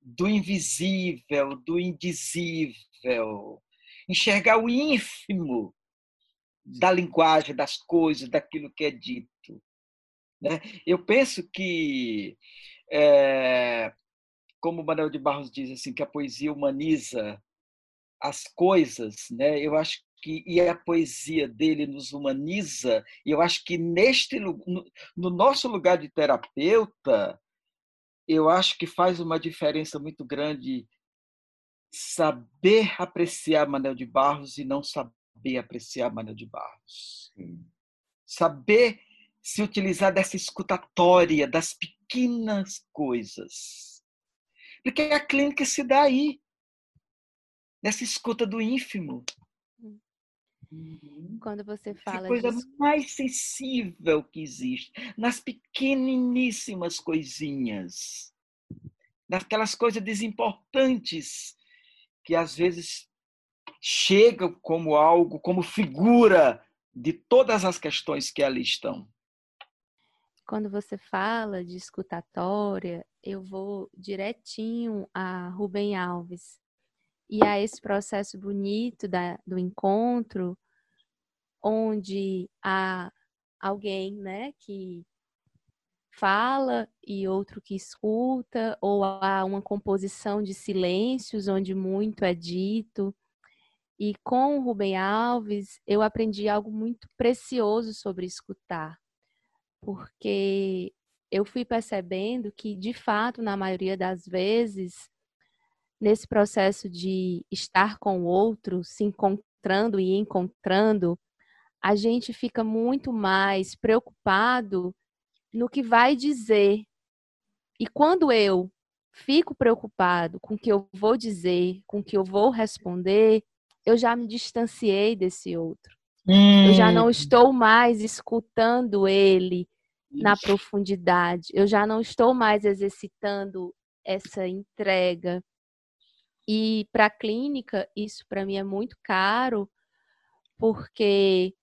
do invisível, do indizível, enxergar o ínfimo da linguagem, das coisas, daquilo que é dito. Né? Eu penso que é, como o Manuel de Barros diz assim, que a poesia humaniza as coisas, né? Eu acho que e a poesia dele nos humaniza. E eu acho que neste no, no nosso lugar de terapeuta, eu acho que faz uma diferença muito grande saber apreciar Manuel de Barros e não saber apreciar Manuel de Barros. Saber se utilizar dessa escutatória, das pequenas coisas. Porque a clínica se dá aí, nessa escuta do ínfimo. Uhum. Quando você fala a coisa disso... mais sensível que existe, nas pequeniníssimas coisinhas, naquelas coisas desimportantes que às vezes chegam como algo, como figura de todas as questões que ali estão quando você fala de escutatória, eu vou direitinho a Rubem Alves e a esse processo bonito da, do encontro, onde há alguém né, que fala e outro que escuta, ou há uma composição de silêncios onde muito é dito. E com o Rubem Alves, eu aprendi algo muito precioso sobre escutar porque eu fui percebendo que, de fato, na maioria das vezes, nesse processo de estar com o outro, se encontrando e encontrando, a gente fica muito mais preocupado no que vai dizer. E quando eu fico preocupado com o que eu vou dizer, com o que eu vou responder, eu já me distanciei desse outro. Hum. Eu já não hum. estou mais escutando ele, na profundidade. Eu já não estou mais exercitando essa entrega. E para a clínica, isso para mim é muito caro, porque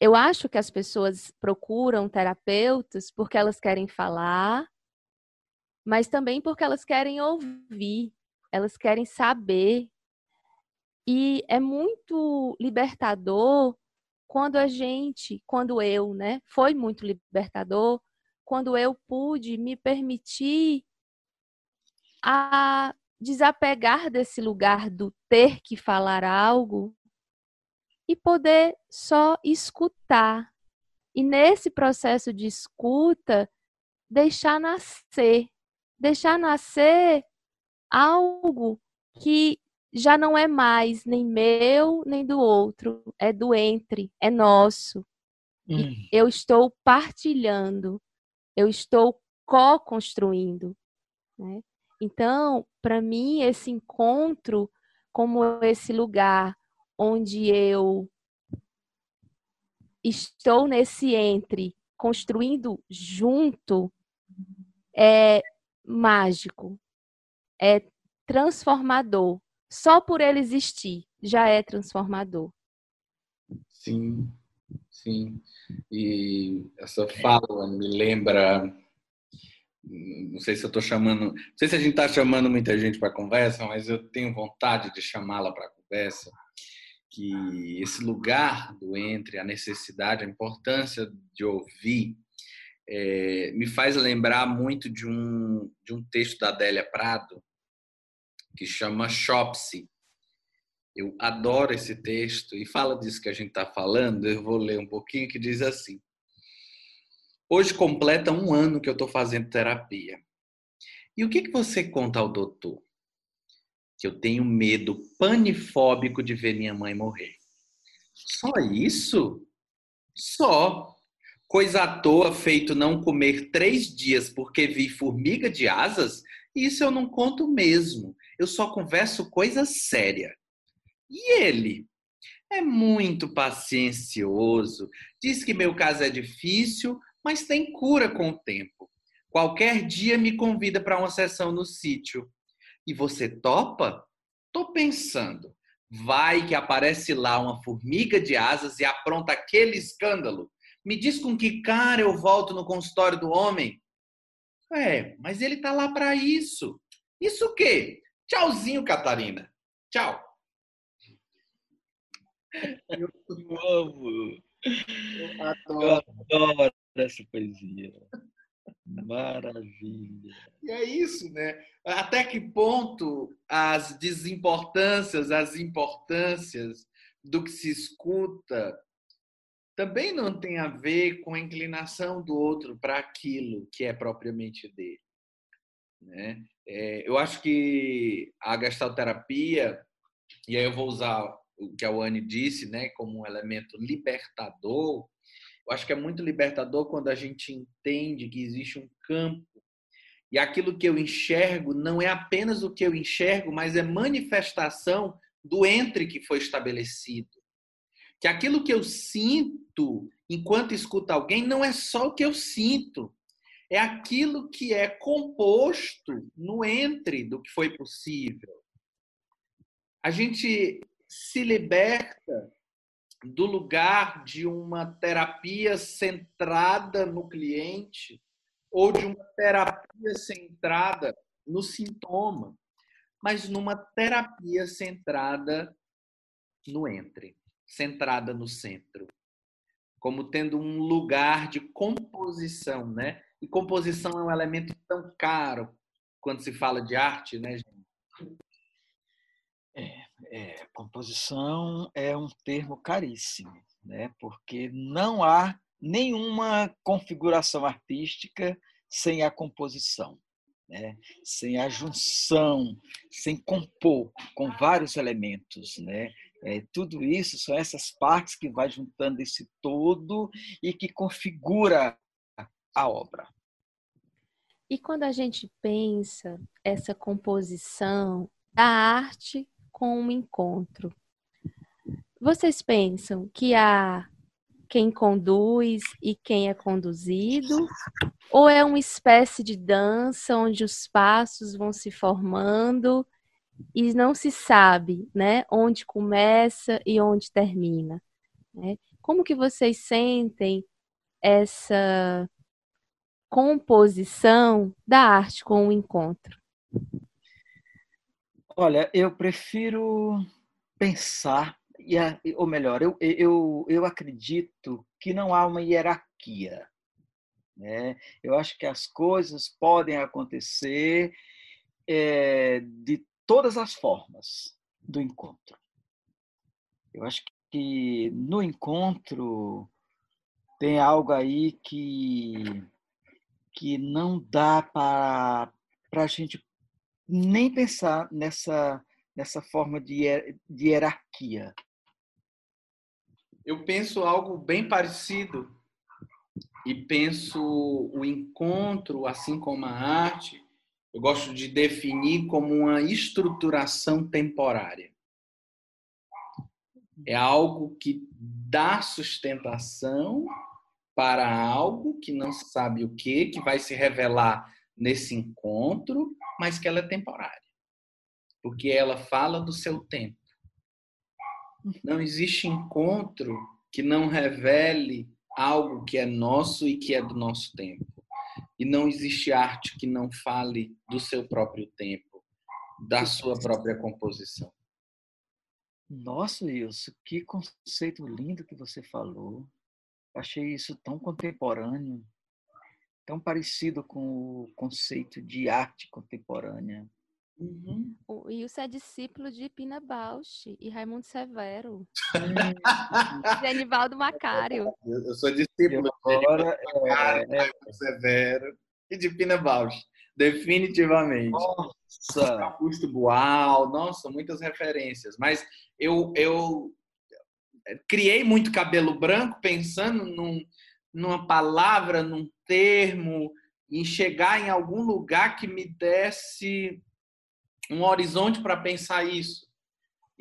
eu acho que as pessoas procuram terapeutas porque elas querem falar, mas também porque elas querem ouvir, elas querem saber. E é muito libertador quando a gente, quando eu, né, foi muito libertador, quando eu pude me permitir a desapegar desse lugar do ter que falar algo e poder só escutar. E nesse processo de escuta, deixar nascer, deixar nascer algo que já não é mais nem meu nem do outro, é do entre, é nosso. Hum. Eu estou partilhando, eu estou co-construindo. Né? Então, para mim, esse encontro, como esse lugar onde eu estou nesse entre, construindo junto, é mágico, é transformador. Só por ele existir já é transformador. Sim, sim. E essa fala me lembra não sei se eu estou chamando, não sei se a gente está chamando muita gente para conversa, mas eu tenho vontade de chamá-la para conversa, que esse lugar do entre, a necessidade, a importância de ouvir, é, me faz lembrar muito de um, de um texto da Adélia Prado, que chama Shopsy. Eu adoro esse texto e fala disso que a gente está falando. Eu vou ler um pouquinho que diz assim: Hoje completa um ano que eu estou fazendo terapia. E o que, que você conta ao doutor? Que eu tenho medo panifóbico de ver minha mãe morrer. Só isso? Só. Coisa à toa feito não comer três dias porque vi formiga de asas? Isso eu não conto mesmo. Eu só converso coisa séria. E ele? É muito paciencioso. Diz que meu caso é difícil, mas tem cura com o tempo. Qualquer dia me convida para uma sessão no sítio. E você topa? Tô pensando. Vai que aparece lá uma formiga de asas e apronta aquele escândalo. Me diz com que cara eu volto no consultório do homem? É, mas ele tá lá para isso. Isso o quê? Tchauzinho, Catarina. Tchau. Eu amo. Eu adoro. Eu adoro essa poesia. Maravilha. E é isso, né? Até que ponto as desimportâncias, as importâncias do que se escuta também não tem a ver com a inclinação do outro para aquilo que é propriamente dele. Né? É, eu acho que a gestalterapia, e aí eu vou usar o que a Wani disse, né, como um elemento libertador, eu acho que é muito libertador quando a gente entende que existe um campo e aquilo que eu enxergo não é apenas o que eu enxergo, mas é manifestação do entre que foi estabelecido. Que aquilo que eu sinto enquanto escuto alguém não é só o que eu sinto, é aquilo que é composto no entre do que foi possível. A gente se liberta do lugar de uma terapia centrada no cliente ou de uma terapia centrada no sintoma, mas numa terapia centrada no entre, centrada no centro, como tendo um lugar de composição, né? E composição é um elemento tão caro quando se fala de arte, né, gente? É, é, composição é um termo caríssimo, né? porque não há nenhuma configuração artística sem a composição, né? sem a junção, sem compor com vários elementos. Né? É, tudo isso são essas partes que vai juntando esse todo e que configura a obra. E quando a gente pensa essa composição da arte com um encontro. Vocês pensam que há quem conduz e quem é conduzido? Ou é uma espécie de dança onde os passos vão se formando e não se sabe, né, onde começa e onde termina? Né? Como que vocês sentem essa composição da arte com o encontro? Olha, eu prefiro pensar, ou melhor, eu, eu, eu acredito que não há uma hierarquia. Né? Eu acho que as coisas podem acontecer é, de todas as formas do encontro. Eu acho que no encontro tem algo aí que, que não dá para a gente nem pensar nessa, nessa forma de, de hierarquia. Eu penso algo bem parecido e penso o encontro, assim como a arte, eu gosto de definir como uma estruturação temporária. É algo que dá sustentação para algo que não sabe o que, que vai se revelar nesse encontro, mas que ela é temporária. Porque ela fala do seu tempo. Não existe encontro que não revele algo que é nosso e que é do nosso tempo. E não existe arte que não fale do seu próprio tempo, da sua própria composição. Nossa, Wilson, que conceito lindo que você falou. Achei isso tão contemporâneo, tão parecido com o conceito de arte contemporânea. Uhum. O Wilson é discípulo de Pina Bausch e Raimundo Severo. Genivaldo Macário. Eu sou discípulo agora, de Macário, é, é... Raimundo Severo e de Pina Bausch. Definitivamente. Nossa! Augusto Boal, nossa, muitas referências. Mas eu, eu criei muito cabelo branco pensando num, numa palavra, num termo, em chegar em algum lugar que me desse um horizonte para pensar isso.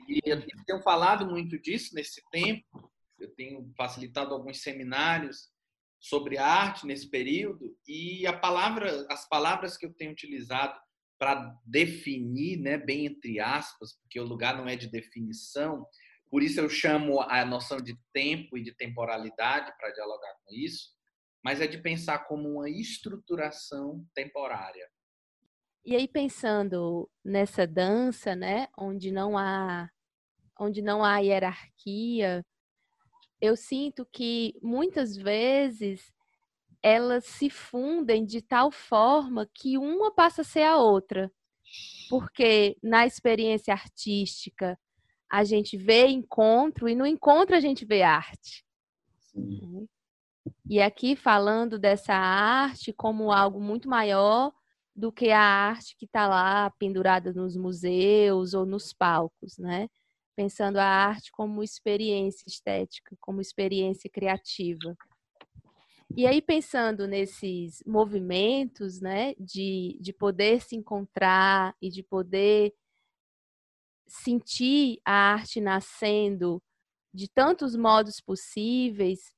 E eu tenho falado muito disso nesse tempo, eu tenho facilitado alguns seminários sobre arte nesse período e a palavra, as palavras que eu tenho utilizado para definir, né, bem entre aspas, porque o lugar não é de definição, por isso eu chamo a noção de tempo e de temporalidade para dialogar com isso, mas é de pensar como uma estruturação temporária. E aí pensando nessa dança, né, onde não há onde não há hierarquia, eu sinto que muitas vezes elas se fundem de tal forma que uma passa a ser a outra. Porque na experiência artística a gente vê encontro e no encontro a gente vê arte. Sim. E aqui falando dessa arte como algo muito maior do que a arte que está lá pendurada nos museus ou nos palcos, né? Pensando a arte como experiência estética, como experiência criativa. E aí, pensando nesses movimentos, né, de, de poder se encontrar e de poder sentir a arte nascendo de tantos modos possíveis,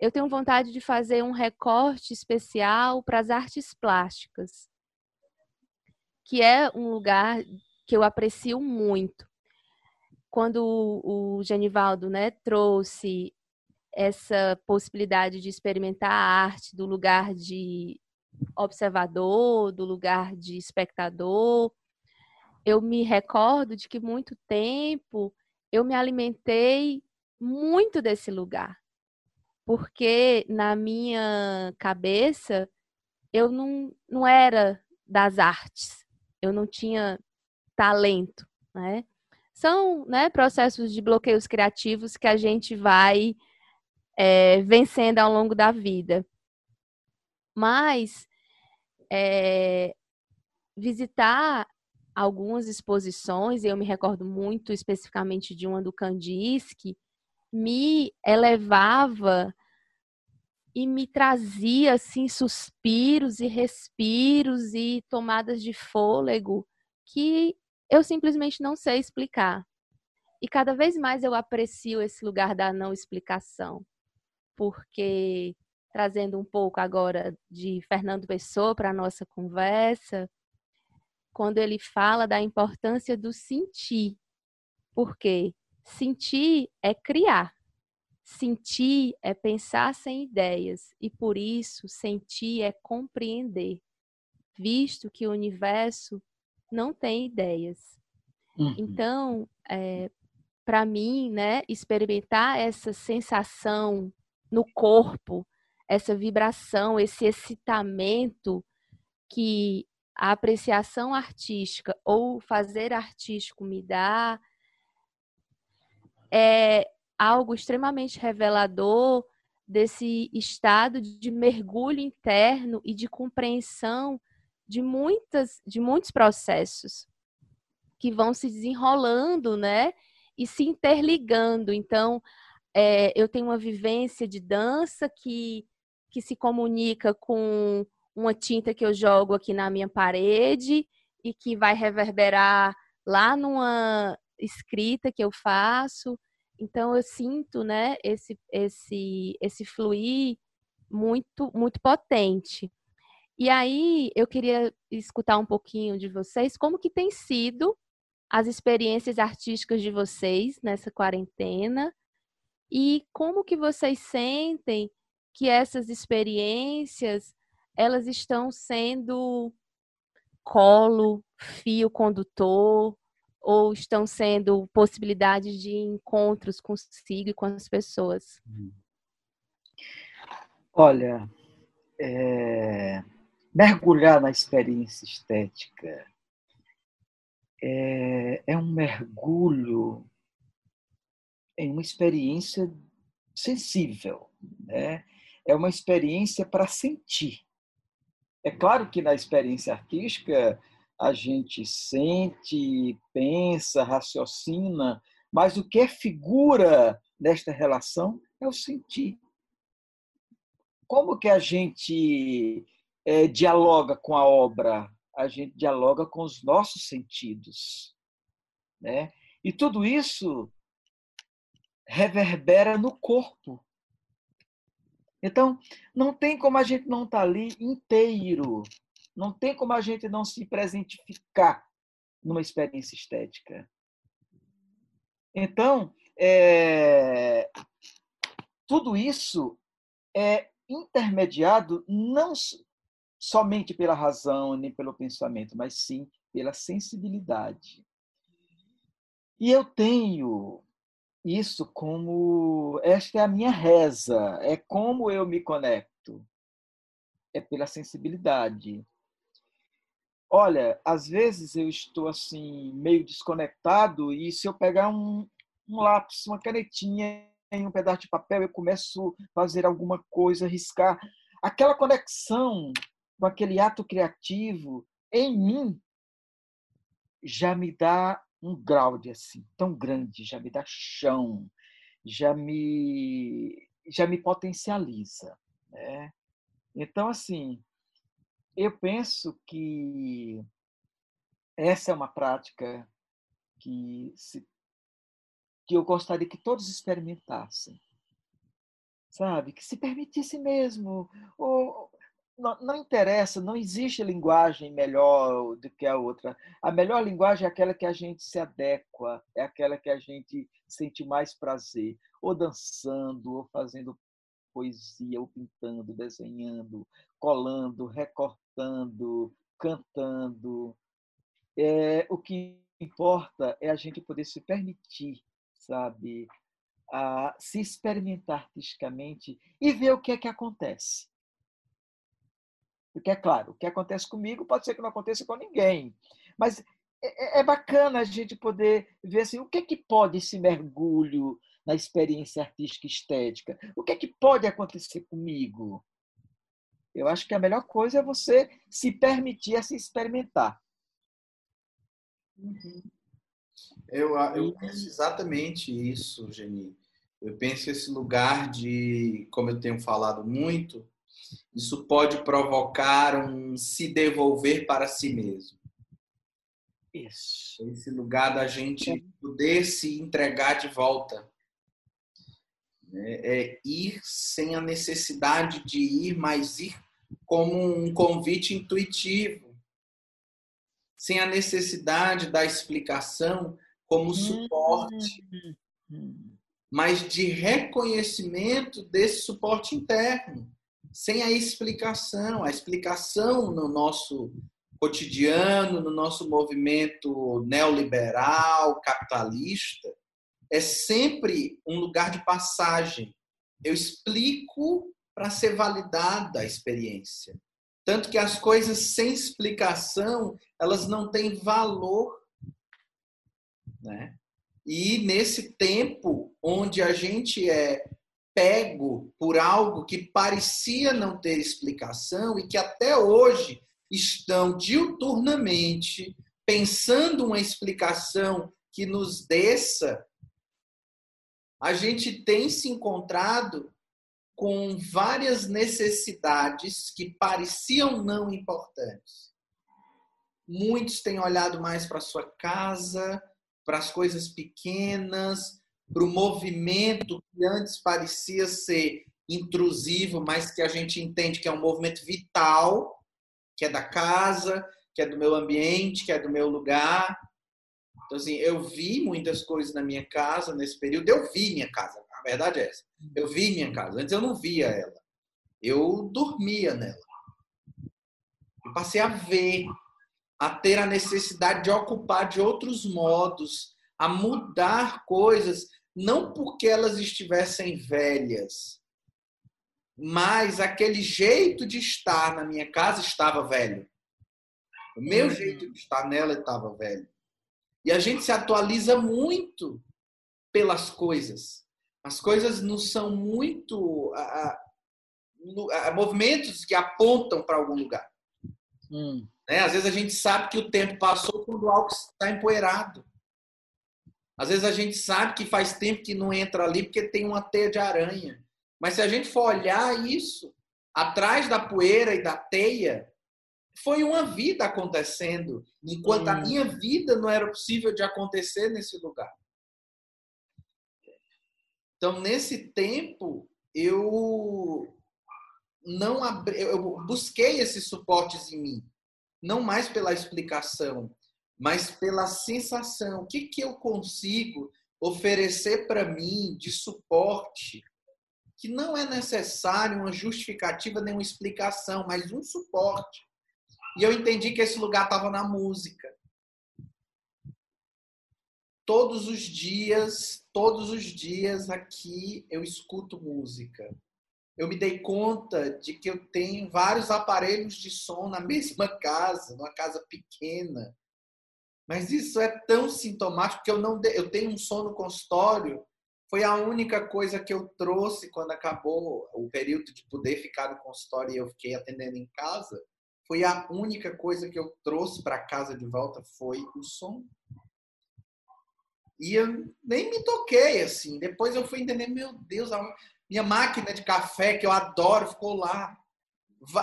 eu tenho vontade de fazer um recorte especial para as artes plásticas, que é um lugar que eu aprecio muito. Quando o Genivaldo né, trouxe essa possibilidade de experimentar a arte do lugar de observador, do lugar de espectador, eu me recordo de que muito tempo eu me alimentei muito desse lugar. Porque na minha cabeça eu não, não era das artes eu não tinha talento, né? São né, processos de bloqueios criativos que a gente vai é, vencendo ao longo da vida. Mas é, visitar algumas exposições, eu me recordo muito especificamente de uma do Kandinsky, me elevava e me trazia assim suspiros e respiros e tomadas de fôlego que eu simplesmente não sei explicar. E cada vez mais eu aprecio esse lugar da não explicação, porque trazendo um pouco agora de Fernando Pessoa para a nossa conversa, quando ele fala da importância do sentir. Porque sentir é criar. Sentir é pensar sem ideias e por isso sentir é compreender, visto que o universo não tem ideias. Uhum. Então, é, para mim, né, experimentar essa sensação no corpo, essa vibração, esse excitamento que a apreciação artística ou fazer artístico me dá, é, algo extremamente revelador desse estado de mergulho interno e de compreensão de muitas de muitos processos que vão se desenrolando, né, e se interligando. Então, é, eu tenho uma vivência de dança que que se comunica com uma tinta que eu jogo aqui na minha parede e que vai reverberar lá numa escrita que eu faço. Então eu sinto, né, esse esse esse fluir muito muito potente. E aí eu queria escutar um pouquinho de vocês como que tem sido as experiências artísticas de vocês nessa quarentena e como que vocês sentem que essas experiências elas estão sendo colo, fio condutor ou estão sendo possibilidades de encontros consigo e com as pessoas? Olha, é... mergulhar na experiência estética é, é um mergulho em uma experiência sensível, né? é uma experiência para sentir. É claro que na experiência artística a gente sente, pensa, raciocina, mas o que é figura nesta relação é o sentir. Como que a gente é, dialoga com a obra? A gente dialoga com os nossos sentidos. Né? E tudo isso reverbera no corpo. Então, não tem como a gente não estar tá ali inteiro. Não tem como a gente não se presentificar numa experiência estética. Então, é, tudo isso é intermediado não somente pela razão nem pelo pensamento, mas sim pela sensibilidade. E eu tenho isso como esta é a minha reza, é como eu me conecto. É pela sensibilidade. Olha, às vezes eu estou assim meio desconectado e se eu pegar um, um lápis, uma canetinha em um pedaço de papel, eu começo a fazer alguma coisa, riscar. Aquela conexão com aquele ato criativo em mim já me dá um grau de assim tão grande, já me dá chão, já me já me potencializa, né? Então assim, eu penso que essa é uma prática que se que eu gostaria que todos experimentassem. Sabe? Que se permitisse mesmo. Ou, não, não, interessa, não existe linguagem melhor do que a outra. A melhor linguagem é aquela que a gente se adequa, é aquela que a gente sente mais prazer, ou dançando, ou fazendo poesia, ou pintando, desenhando, colando, recortando, cantando. É, o que importa é a gente poder se permitir, sabe, a se experimentar artisticamente e ver o que é que acontece. Porque, é claro, o que acontece comigo pode ser que não aconteça com ninguém. Mas é, é, é bacana a gente poder ver assim, o que, é que pode esse mergulho na experiência artística e estética? O que é que pode acontecer comigo? Eu acho que a melhor coisa é você se permitir a se experimentar. Uhum. Eu, eu penso exatamente isso, Geni. Eu penso esse lugar de, como eu tenho falado muito, isso pode provocar um se devolver para si mesmo. Isso. Esse lugar da gente poder se entregar de volta. É, é ir sem a necessidade de ir, mas ir como um convite intuitivo. Sem a necessidade da explicação como suporte. Hum. Mas de reconhecimento desse suporte interno sem a explicação. A explicação no nosso cotidiano, no nosso movimento neoliberal, capitalista, é sempre um lugar de passagem. Eu explico para ser validada a experiência. Tanto que as coisas sem explicação, elas não têm valor. Né? E nesse tempo onde a gente é pego por algo que parecia não ter explicação e que até hoje estão diuturnamente pensando uma explicação que nos desça, a gente tem se encontrado com várias necessidades que pareciam não importantes. Muitos têm olhado mais para sua casa, para as coisas pequenas, para o movimento que antes parecia ser intrusivo, mas que a gente entende que é um movimento vital, que é da casa, que é do meu ambiente, que é do meu lugar. Então, assim, eu vi muitas coisas na minha casa nesse período. Eu vi minha casa, a verdade é essa. Eu vi minha casa. Antes eu não via ela. Eu dormia nela. Eu passei a ver, a ter a necessidade de ocupar de outros modos, a mudar coisas, não porque elas estivessem velhas, mas aquele jeito de estar na minha casa estava velho. O meu uhum. jeito de estar nela estava velho. E a gente se atualiza muito pelas coisas. As coisas não são muito a, a, movimentos que apontam para algum lugar. Hum. Né? Às vezes a gente sabe que o tempo passou quando algo está empoeirado. Às vezes a gente sabe que faz tempo que não entra ali porque tem uma teia de aranha. Mas se a gente for olhar isso, atrás da poeira e da teia, foi uma vida acontecendo, enquanto hum. a minha vida não era possível de acontecer nesse lugar. Então, nesse tempo, eu não abri, eu busquei esses suportes em mim, não mais pela explicação, mas pela sensação. O que, que eu consigo oferecer para mim de suporte? Que não é necessário uma justificativa nem uma explicação, mas um suporte. E eu entendi que esse lugar estava na música. Todos os dias, todos os dias aqui eu escuto música. Eu me dei conta de que eu tenho vários aparelhos de som na mesma casa, numa casa pequena. Mas isso é tão sintomático que eu não eu tenho um som no consultório. Foi a única coisa que eu trouxe quando acabou o período de poder ficar no consultório e eu fiquei atendendo em casa foi a única coisa que eu trouxe para casa de volta foi o som. E eu nem me toquei assim. Depois eu fui entender, meu Deus, a minha máquina de café que eu adoro ficou lá.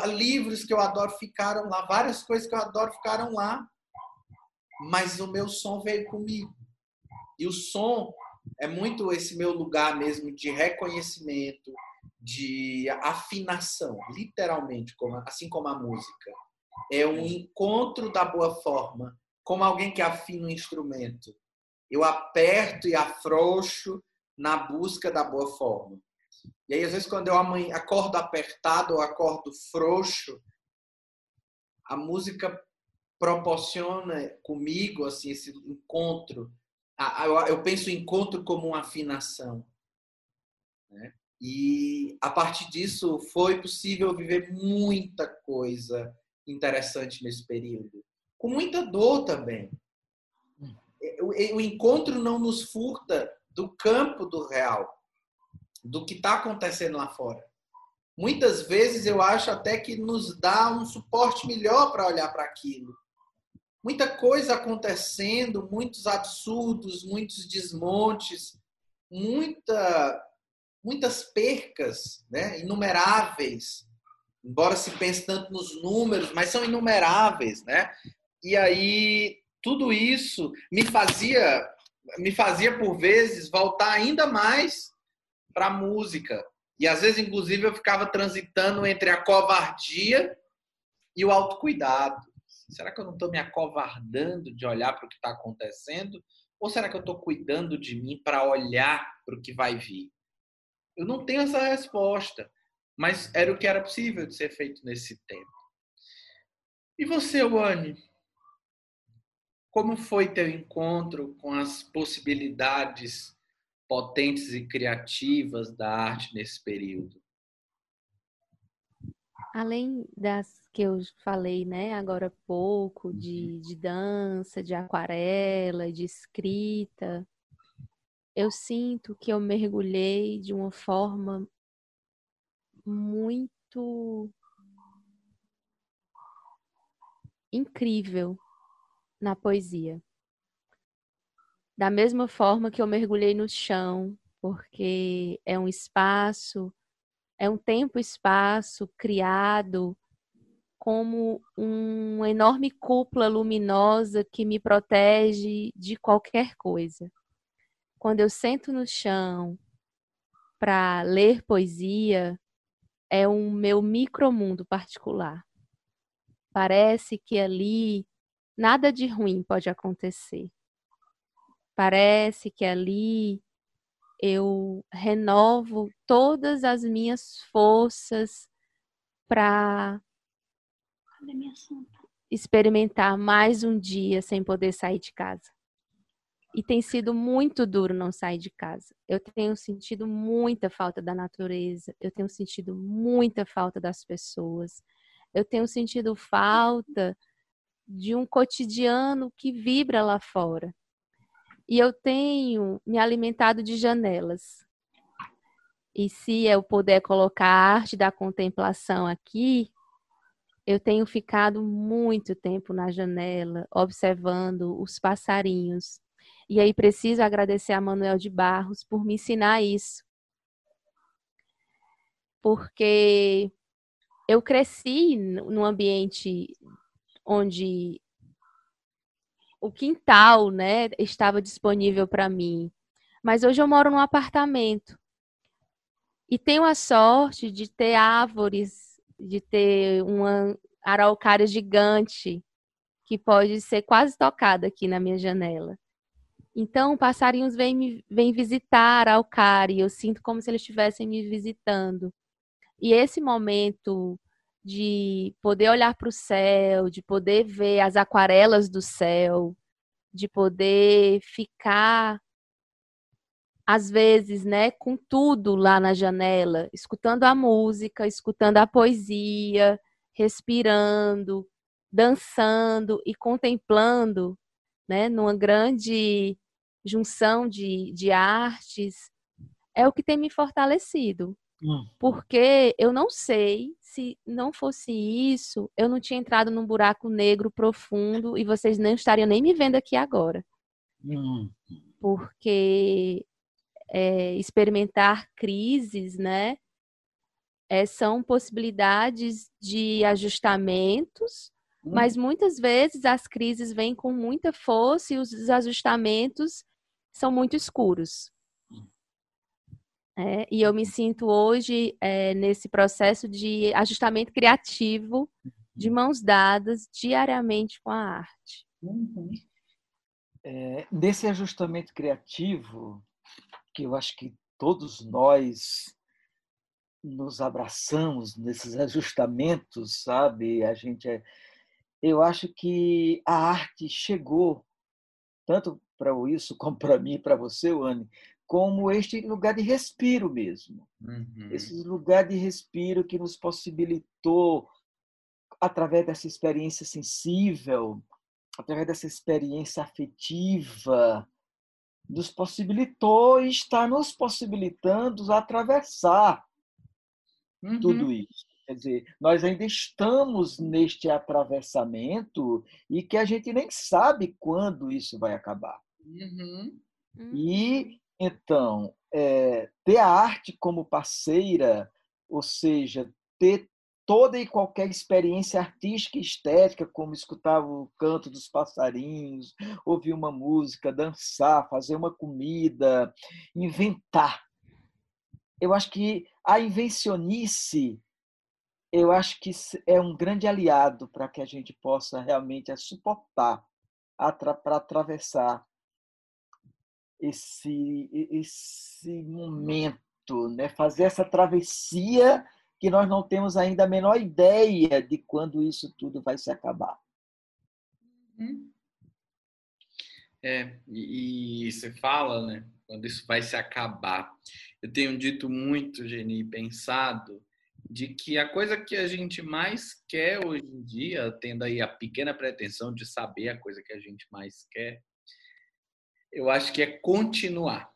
Livros que eu adoro ficaram lá, várias coisas que eu adoro ficaram lá. Mas o meu som veio comigo. E o som é muito esse meu lugar mesmo de reconhecimento, de afinação, literalmente, assim como a música. É um encontro da boa forma, como alguém que afina um instrumento. Eu aperto e afrouxo na busca da boa forma. E aí, às vezes, quando eu acordo apertado ou acordo frouxo, a música proporciona comigo assim esse encontro. Eu penso o encontro como uma afinação. Né? E a partir disso foi possível viver muita coisa interessante nesse período. Com muita dor também. O encontro não nos furta do campo do real, do que está acontecendo lá fora. Muitas vezes eu acho até que nos dá um suporte melhor para olhar para aquilo. Muita coisa acontecendo, muitos absurdos, muitos desmontes, muita muitas percas, né, inumeráveis, embora se pense tanto nos números, mas são inumeráveis, né? E aí tudo isso me fazia me fazia por vezes voltar ainda mais para a música. E às vezes inclusive eu ficava transitando entre a covardia e o autocuidado. Será que eu não estou me acovardando de olhar para o que está acontecendo? Ou será que eu estou cuidando de mim para olhar para o que vai vir? Eu não tenho essa resposta, mas era o que era possível de ser feito nesse tempo. E você, Wani? Como foi teu encontro com as possibilidades potentes e criativas da arte nesse período? Além das que eu falei, né, agora há pouco, de, uhum. de dança, de aquarela, de escrita, eu sinto que eu mergulhei de uma forma muito incrível na poesia. Da mesma forma que eu mergulhei no chão, porque é um espaço é um tempo-espaço criado como uma enorme cúpula luminosa que me protege de qualquer coisa. Quando eu sento no chão para ler poesia, é um meu micromundo particular. Parece que ali nada de ruim pode acontecer. Parece que ali eu renovo todas as minhas forças para experimentar mais um dia sem poder sair de casa. E tem sido muito duro não sair de casa. Eu tenho sentido muita falta da natureza, eu tenho sentido muita falta das pessoas, eu tenho sentido falta de um cotidiano que vibra lá fora. E eu tenho me alimentado de janelas. E se eu puder colocar a arte da contemplação aqui, eu tenho ficado muito tempo na janela, observando os passarinhos. E aí preciso agradecer a Manuel de Barros por me ensinar isso. Porque eu cresci num ambiente onde o quintal, né, estava disponível para mim. Mas hoje eu moro num apartamento. E tenho a sorte de ter árvores, de ter uma araucária gigante que pode ser quase tocada aqui na minha janela. Então, passarinhos vêm, me, vêm visitar a araucária eu sinto como se eles estivessem me visitando. E esse momento de poder olhar para o céu, de poder ver as aquarelas do céu, de poder ficar às vezes, né, com tudo lá na janela, escutando a música, escutando a poesia, respirando, dançando e contemplando, né, numa grande junção de, de artes, é o que tem me fortalecido. Hum. Porque eu não sei se não fosse isso, eu não tinha entrado num buraco negro profundo e vocês não estariam nem me vendo aqui agora. Hum. Porque é, experimentar crises, né? É, são possibilidades de ajustamentos, hum. mas muitas vezes as crises vêm com muita força e os ajustamentos são muito escuros. É, e eu me sinto hoje é, nesse processo de ajustamento criativo, de mãos dadas, diariamente com a arte. Uhum. É, nesse ajustamento criativo, que eu acho que todos nós nos abraçamos nesses ajustamentos, sabe? A gente é, eu acho que a arte chegou tanto para o isso como para mim, para você, Anne, como este lugar de respiro mesmo. Uhum. Esse lugar de respiro que nos possibilitou, através dessa experiência sensível, através dessa experiência afetiva, nos possibilitou e está nos possibilitando atravessar uhum. tudo isso. Quer dizer, nós ainda estamos neste atravessamento e que a gente nem sabe quando isso vai acabar. Uhum. E então, é, ter a arte como parceira, ou seja, ter toda e qualquer experiência artística e estética, como escutar o canto dos passarinhos, ouvir uma música, dançar, fazer uma comida, inventar. Eu acho que a invencionice, eu acho que é um grande aliado para que a gente possa realmente suportar para atravessar esse, esse momento, né? fazer essa travessia que nós não temos ainda a menor ideia de quando isso tudo vai se acabar. Uhum. É, e, e você fala, né? Quando isso vai se acabar. Eu tenho dito muito, Geni, pensado, de que a coisa que a gente mais quer hoje em dia, tendo aí a pequena pretensão de saber a coisa que a gente mais quer, eu acho que é continuar.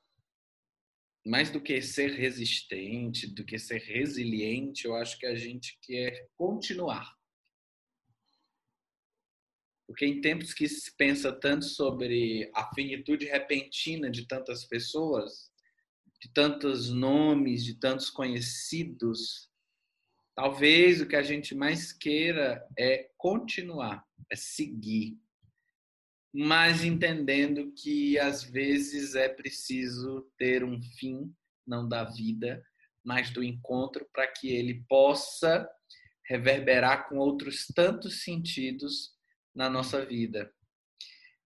Mais do que ser resistente, do que ser resiliente, eu acho que a gente quer continuar. Porque em tempos que se pensa tanto sobre a finitude repentina de tantas pessoas, de tantos nomes, de tantos conhecidos, talvez o que a gente mais queira é continuar, é seguir. Mas entendendo que às vezes é preciso ter um fim, não da vida, mas do encontro, para que ele possa reverberar com outros tantos sentidos na nossa vida.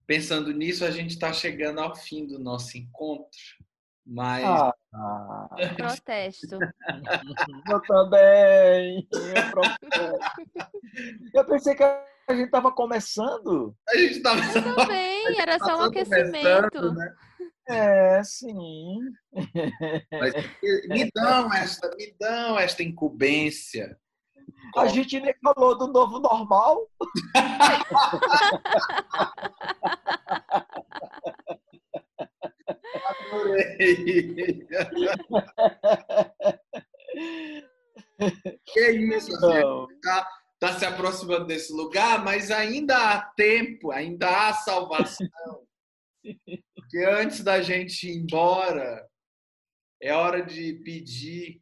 Pensando nisso, a gente está chegando ao fim do nosso encontro, mas. Ah, protesto. Eu também. Eu, protesto. eu pensei que a gente estava começando. A gente estava. Eu também, era só um aquecimento. Né? É, sim. Mas me dão esta, me dão esta incumbência a gente nem falou do novo normal. Adorei. que isso, gente. Tá, tá se aproximando desse lugar, mas ainda há tempo, ainda há salvação. Porque antes da gente ir embora, é hora de pedir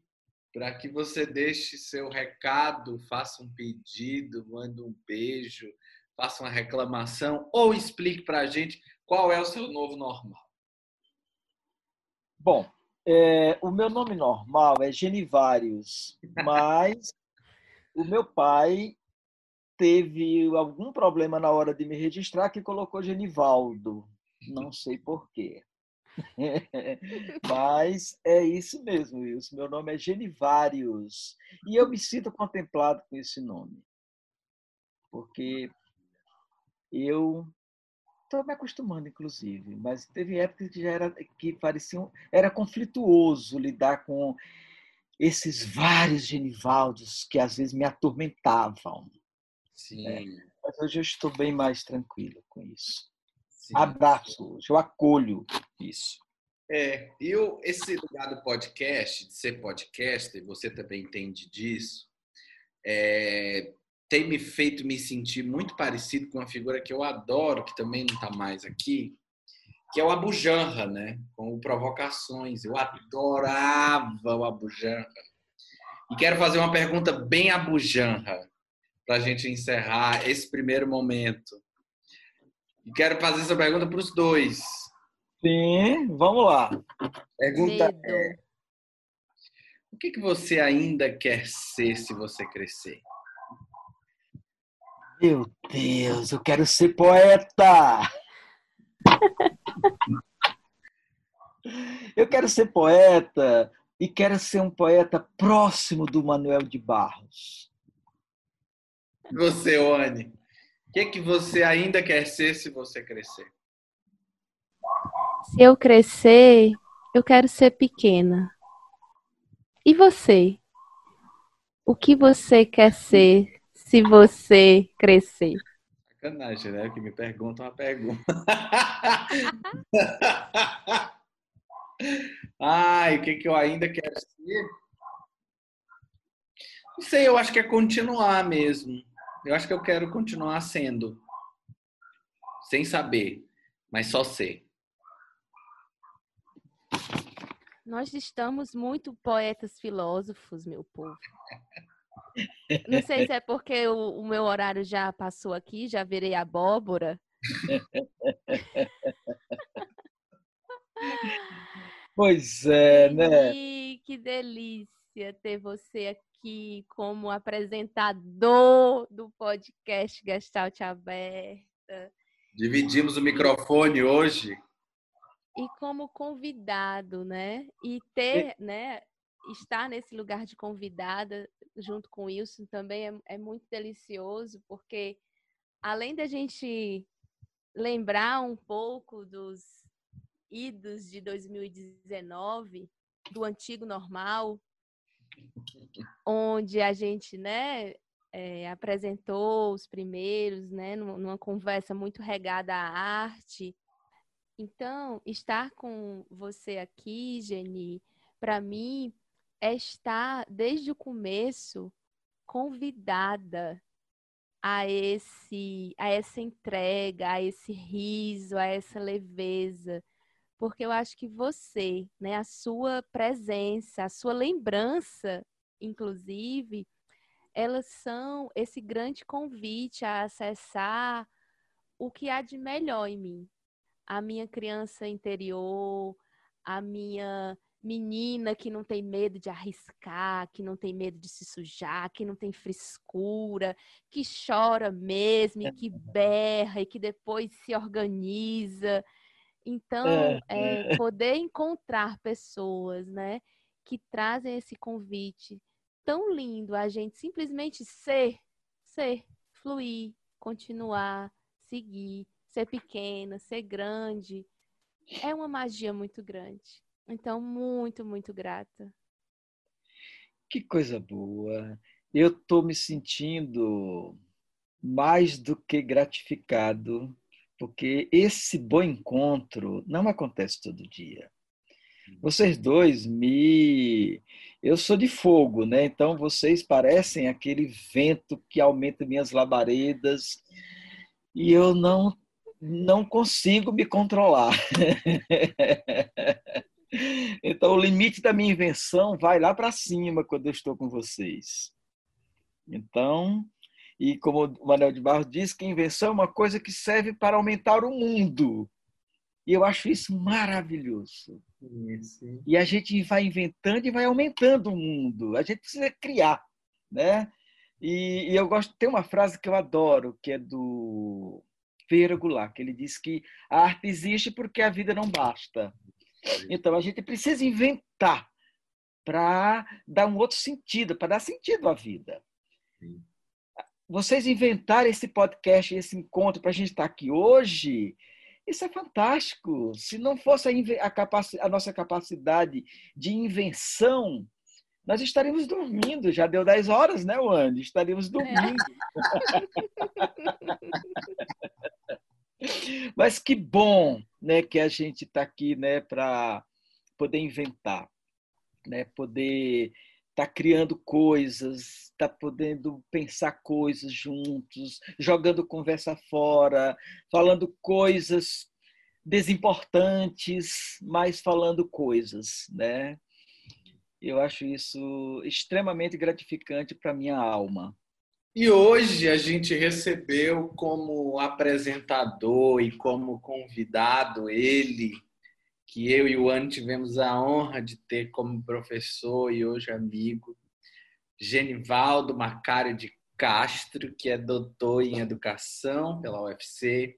para que você deixe seu recado, faça um pedido, mande um beijo, faça uma reclamação ou explique para a gente qual é o seu novo normal. Bom, é, o meu nome normal é Genivários, mas o meu pai teve algum problema na hora de me registrar que colocou Genivaldo. Não sei porquê. Mas é isso mesmo, Wilson. Meu nome é Genivários. E eu me sinto contemplado com esse nome. Porque eu estou me acostumando, inclusive. Mas teve épocas que já era que pareciam. Era conflituoso lidar com esses vários Genivaldos que às vezes me atormentavam. Sim. É, mas hoje eu estou bem mais tranquilo com isso. Sim. Abraço, eu acolho isso. É, e eu, esse lugar do podcast, de ser podcaster, você também entende disso, é, tem me feito me sentir muito parecido com uma figura que eu adoro, que também não está mais aqui, que é o Abujanra, né? Com o Provocações. Eu adorava o Abujanra. E quero fazer uma pergunta bem Abujanra, para a gente encerrar esse primeiro momento. E quero fazer essa pergunta para os dois. Sim, vamos lá. Pergunta é: o que, que você ainda quer ser se você crescer? Meu Deus, eu quero ser poeta! eu quero ser poeta e quero ser um poeta próximo do Manuel de Barros. Você, Oane? O que, que você ainda quer ser se você crescer? Se eu crescer, eu quero ser pequena. E você? O que você quer ser se você crescer? Sacanagem, né? Que me pergunta uma pergunta. Ai, o que, que eu ainda quero ser? Não sei, eu acho que é continuar mesmo. Eu acho que eu quero continuar sendo. Sem saber, mas só ser. Nós estamos muito poetas filósofos, meu povo. Não sei se é porque o, o meu horário já passou aqui, já virei abóbora. Pois é, né? Que delícia ter você aqui aqui como apresentador do podcast Gestalt Aberta. Dividimos o microfone hoje. E como convidado, né? E ter, né? Estar nesse lugar de convidada junto com o Wilson também é, é muito delicioso, porque além da gente lembrar um pouco dos idos de 2019, do antigo normal, onde a gente, né, é, apresentou os primeiros, né, numa conversa muito regada à arte. Então, estar com você aqui, Geni, para mim é estar desde o começo convidada a esse a essa entrega, a esse riso, a essa leveza, porque eu acho que você, né, a sua presença, a sua lembrança, inclusive, elas são esse grande convite a acessar o que há de melhor em mim. A minha criança interior, a minha menina que não tem medo de arriscar, que não tem medo de se sujar, que não tem frescura, que chora mesmo, e que berra e que depois se organiza. Então, é, é, poder encontrar pessoas, né, que trazem esse convite tão lindo a gente simplesmente ser, ser, fluir, continuar, seguir, ser pequena, ser grande, é uma magia muito grande. Então, muito, muito grata. Que coisa boa. Eu estou me sentindo mais do que gratificado porque esse bom encontro não acontece todo dia. Vocês dois me. Eu sou de fogo, né? Então vocês parecem aquele vento que aumenta minhas labaredas e eu não não consigo me controlar. então o limite da minha invenção vai lá para cima quando eu estou com vocês. Então, e como o Manuel de Barros diz, que invenção é uma coisa que serve para aumentar o mundo. E eu acho isso maravilhoso. Sim, E a gente vai inventando e vai aumentando o mundo. A gente precisa criar, né? E, e eu gosto, tem uma frase que eu adoro, que é do Ferreira Goulart, que ele diz que a arte existe porque a vida não basta. Então a gente precisa inventar para dar um outro sentido, para dar sentido à vida. Sim vocês inventaram esse podcast, esse encontro para a gente estar aqui hoje, isso é fantástico. Se não fosse a, a, a, nossa capacidade de invenção, nós estaríamos dormindo. Já deu 10 horas, né, Wanda? Estaríamos é. dormindo. É. Mas que bom né, que a gente está aqui né, para poder inventar, né, poder está criando coisas, está podendo pensar coisas juntos, jogando conversa fora, falando coisas desimportantes, mas falando coisas, né? Eu acho isso extremamente gratificante para minha alma. E hoje a gente recebeu como apresentador e como convidado ele, que eu e o Ano tivemos a honra de ter como professor e hoje amigo, Genivaldo Macário de Castro, que é doutor em educação pela UFC,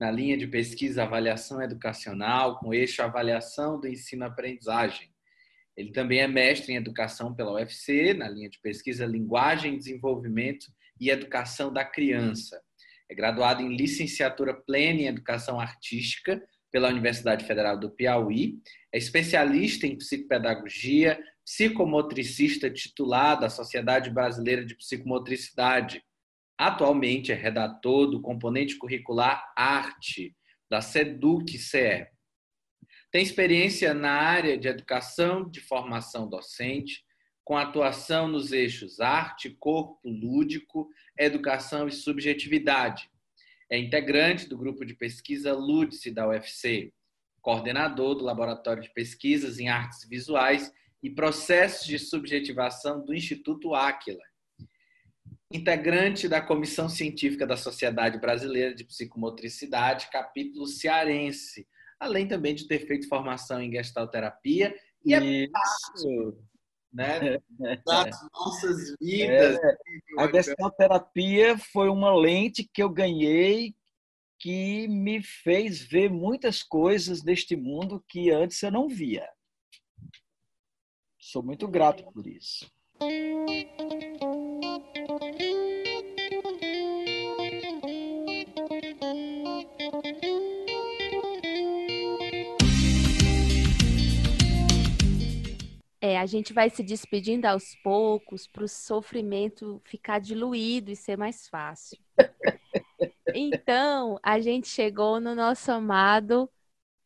na linha de pesquisa avaliação educacional, com eixo avaliação do ensino-aprendizagem. Ele também é mestre em educação pela UFC, na linha de pesquisa linguagem, desenvolvimento e educação da criança. É graduado em licenciatura plena em educação artística pela Universidade Federal do Piauí, é especialista em psicopedagogia, psicomotricista titular da Sociedade Brasileira de Psicomotricidade. Atualmente é redator do componente curricular Arte, da SEDUC-CE. Tem experiência na área de educação de formação docente, com atuação nos eixos arte, corpo lúdico, educação e subjetividade é integrante do grupo de pesquisa LUDSE da UFC, coordenador do Laboratório de Pesquisas em Artes Visuais e Processos de Subjetivação do Instituto Áquila. Integrante da Comissão Científica da Sociedade Brasileira de Psicomotricidade, capítulo cearense, além também de ter feito formação em gestalterapia e é Isso. né, das nossas vidas. É, a gestalterapia foi uma lente que eu ganhei que me fez ver muitas coisas deste mundo que antes eu não via. Sou muito grato por isso. A gente vai se despedindo aos poucos para o sofrimento ficar diluído e ser mais fácil. Então, a gente chegou no nosso amado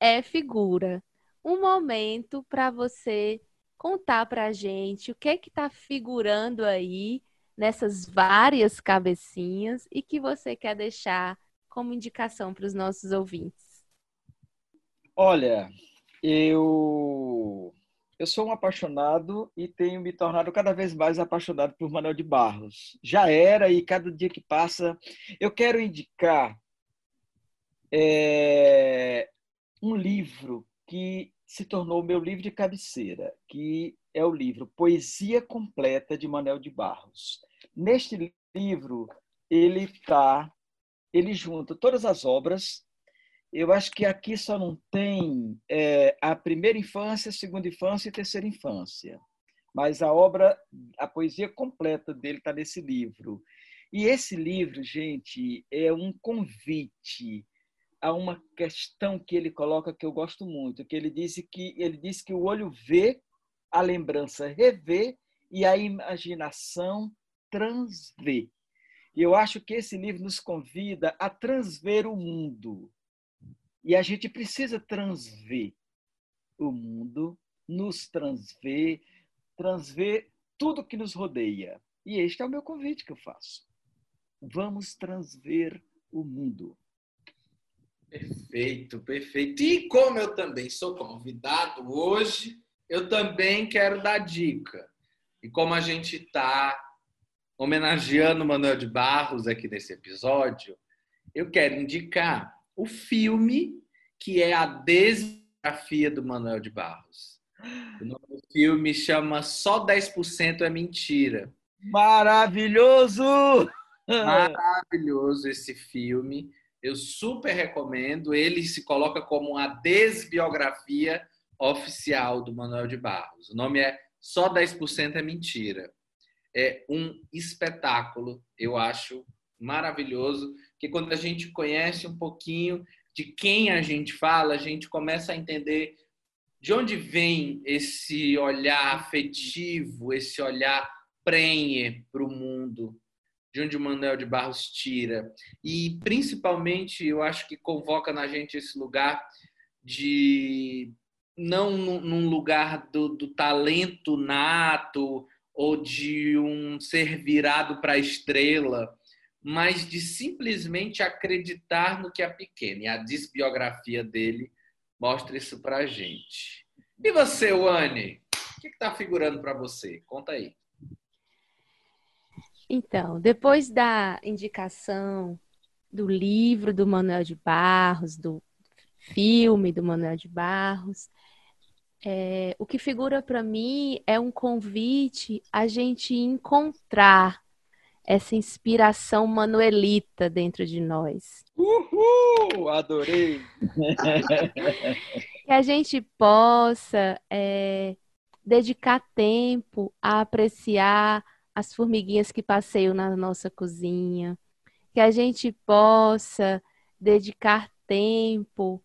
É Figura. Um momento para você contar para a gente o que é que está figurando aí nessas várias cabecinhas e que você quer deixar como indicação para os nossos ouvintes. Olha, eu eu sou um apaixonado e tenho me tornado cada vez mais apaixonado por Manuel de Barros. Já era e cada dia que passa eu quero indicar é, um livro que se tornou meu livro de cabeceira, que é o livro Poesia Completa de Manuel de Barros. Neste livro ele tá, ele junta todas as obras eu acho que aqui só não tem é, a primeira infância, segunda infância e terceira infância. Mas a obra, a poesia completa dele está nesse livro. E esse livro, gente, é um convite a uma questão que ele coloca que eu gosto muito, que ele disse que ele disse que o olho vê, a lembrança revê e a imaginação transvê. E eu acho que esse livro nos convida a transver o mundo, e a gente precisa transver o mundo, nos transver, transver tudo que nos rodeia. E este é o meu convite que eu faço. Vamos transver o mundo. Perfeito, perfeito. E como eu também sou convidado hoje, eu também quero dar dica. E como a gente está homenageando o Manuel de Barros aqui nesse episódio, eu quero indicar o filme que é a desbiografia do Manuel de Barros. O nome do filme chama Só 10% é Mentira. Maravilhoso! Maravilhoso esse filme. Eu super recomendo. Ele se coloca como a desbiografia oficial do Manuel de Barros. O nome é Só 10% é Mentira. É um espetáculo, eu acho maravilhoso, que quando a gente conhece um pouquinho de quem a gente fala, a gente começa a entender de onde vem esse olhar afetivo, esse olhar prenhe para o mundo, de onde o Manuel de Barros tira. E, principalmente, eu acho que convoca na gente esse lugar de não num lugar do, do talento nato ou de um ser virado para a estrela, mas de simplesmente acreditar no que é pequeno. E a desbiografia dele mostra isso para gente. E você, Wani? O que está figurando para você? Conta aí. Então, depois da indicação do livro do Manuel de Barros, do filme do Manuel de Barros, é, o que figura para mim é um convite a gente encontrar essa inspiração manuelita dentro de nós. Uhul! Adorei! que a gente possa é, dedicar tempo a apreciar as formiguinhas que passeiam na nossa cozinha, que a gente possa dedicar tempo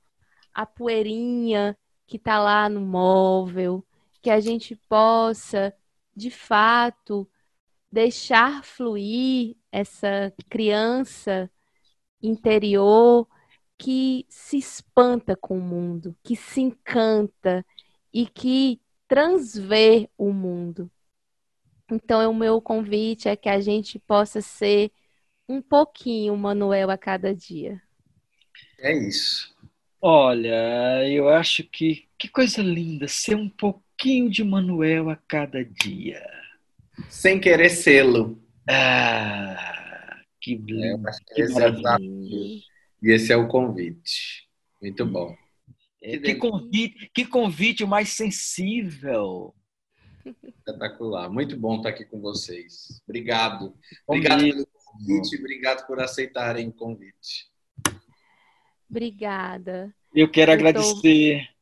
à poeirinha que está lá no móvel, que a gente possa, de fato, deixar fluir essa criança interior que se espanta com o mundo, que se encanta e que transvê o mundo. Então, o meu convite é que a gente possa ser um pouquinho Manuel a cada dia. É isso. Olha, eu acho que que coisa linda ser um pouquinho de Manuel a cada dia sem querer sê-lo. Ah, que lindo. É, que esse é e esse é o convite. Muito bom. É, que, convite, que convite mais sensível. Espetacular. Muito bom estar aqui com vocês. Obrigado. Obrigado pelo convite, obrigado por aceitarem o convite. Obrigada. Eu quero Eu agradecer tô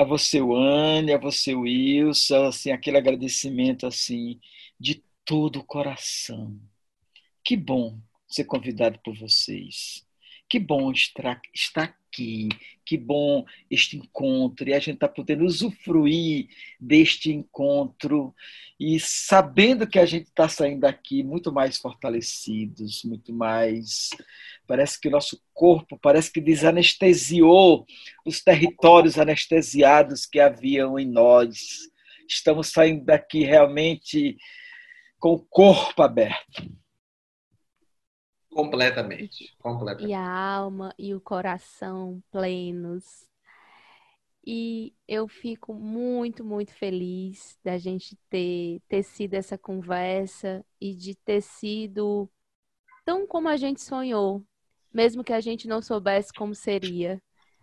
a você, Anne, a você, Wilson, assim, aquele agradecimento assim de todo o coração. Que bom ser convidado por vocês. Que bom estar, aqui. Que bom este encontro. E a gente está podendo usufruir deste encontro e sabendo que a gente está saindo daqui muito mais fortalecidos, muito mais Parece que o nosso corpo parece que desanestesiou os territórios anestesiados que haviam em nós. Estamos saindo daqui realmente com o corpo aberto. Completamente, completamente. E a alma e o coração plenos. E eu fico muito, muito feliz da gente ter, ter sido essa conversa e de ter sido tão como a gente sonhou, mesmo que a gente não soubesse como seria.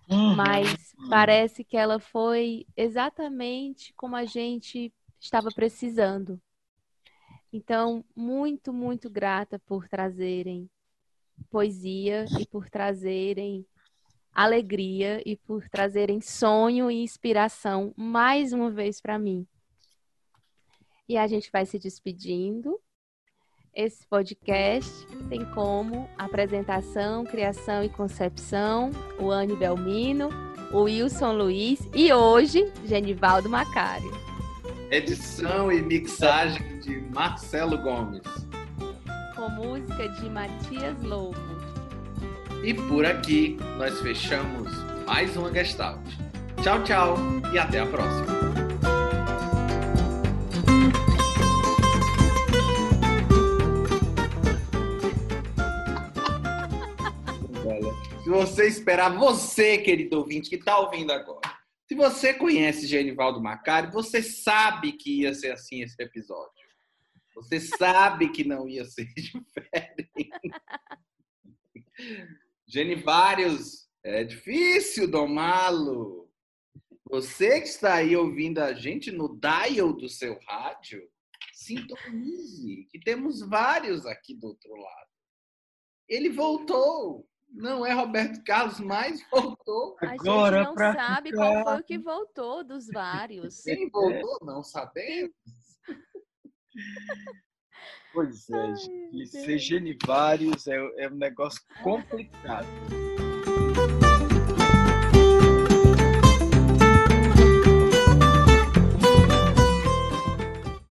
Uhum. Mas parece que ela foi exatamente como a gente estava precisando. Então, muito, muito grata por trazerem poesia e por trazerem alegria e por trazerem sonho e inspiração mais uma vez para mim. E a gente vai se despedindo. Esse podcast tem como apresentação, criação e concepção o Anne Belmino, o Wilson Luiz e hoje Genivaldo Macário. Edição e mixagem de Marcelo Gomes. Com música de Matias Lobo. E por aqui nós fechamos mais uma Gestalt. Tchau, tchau e até a próxima. Se você esperar, você, querido ouvinte, que está ouvindo agora, se você conhece Genivaldo Macari, você sabe que ia ser assim esse episódio. Você sabe que não ia ser diferente. Genivários, é difícil domá-lo. Você que está aí ouvindo a gente no dial do seu rádio, sintonize, que temos vários aqui do outro lado. Ele voltou. Não é Roberto Carlos, mas voltou. A Agora, gente não sabe ficar... qual foi o que voltou dos vários. Quem voltou, não sabemos. Pois é, Ai, ser Genivários é, é um negócio complicado.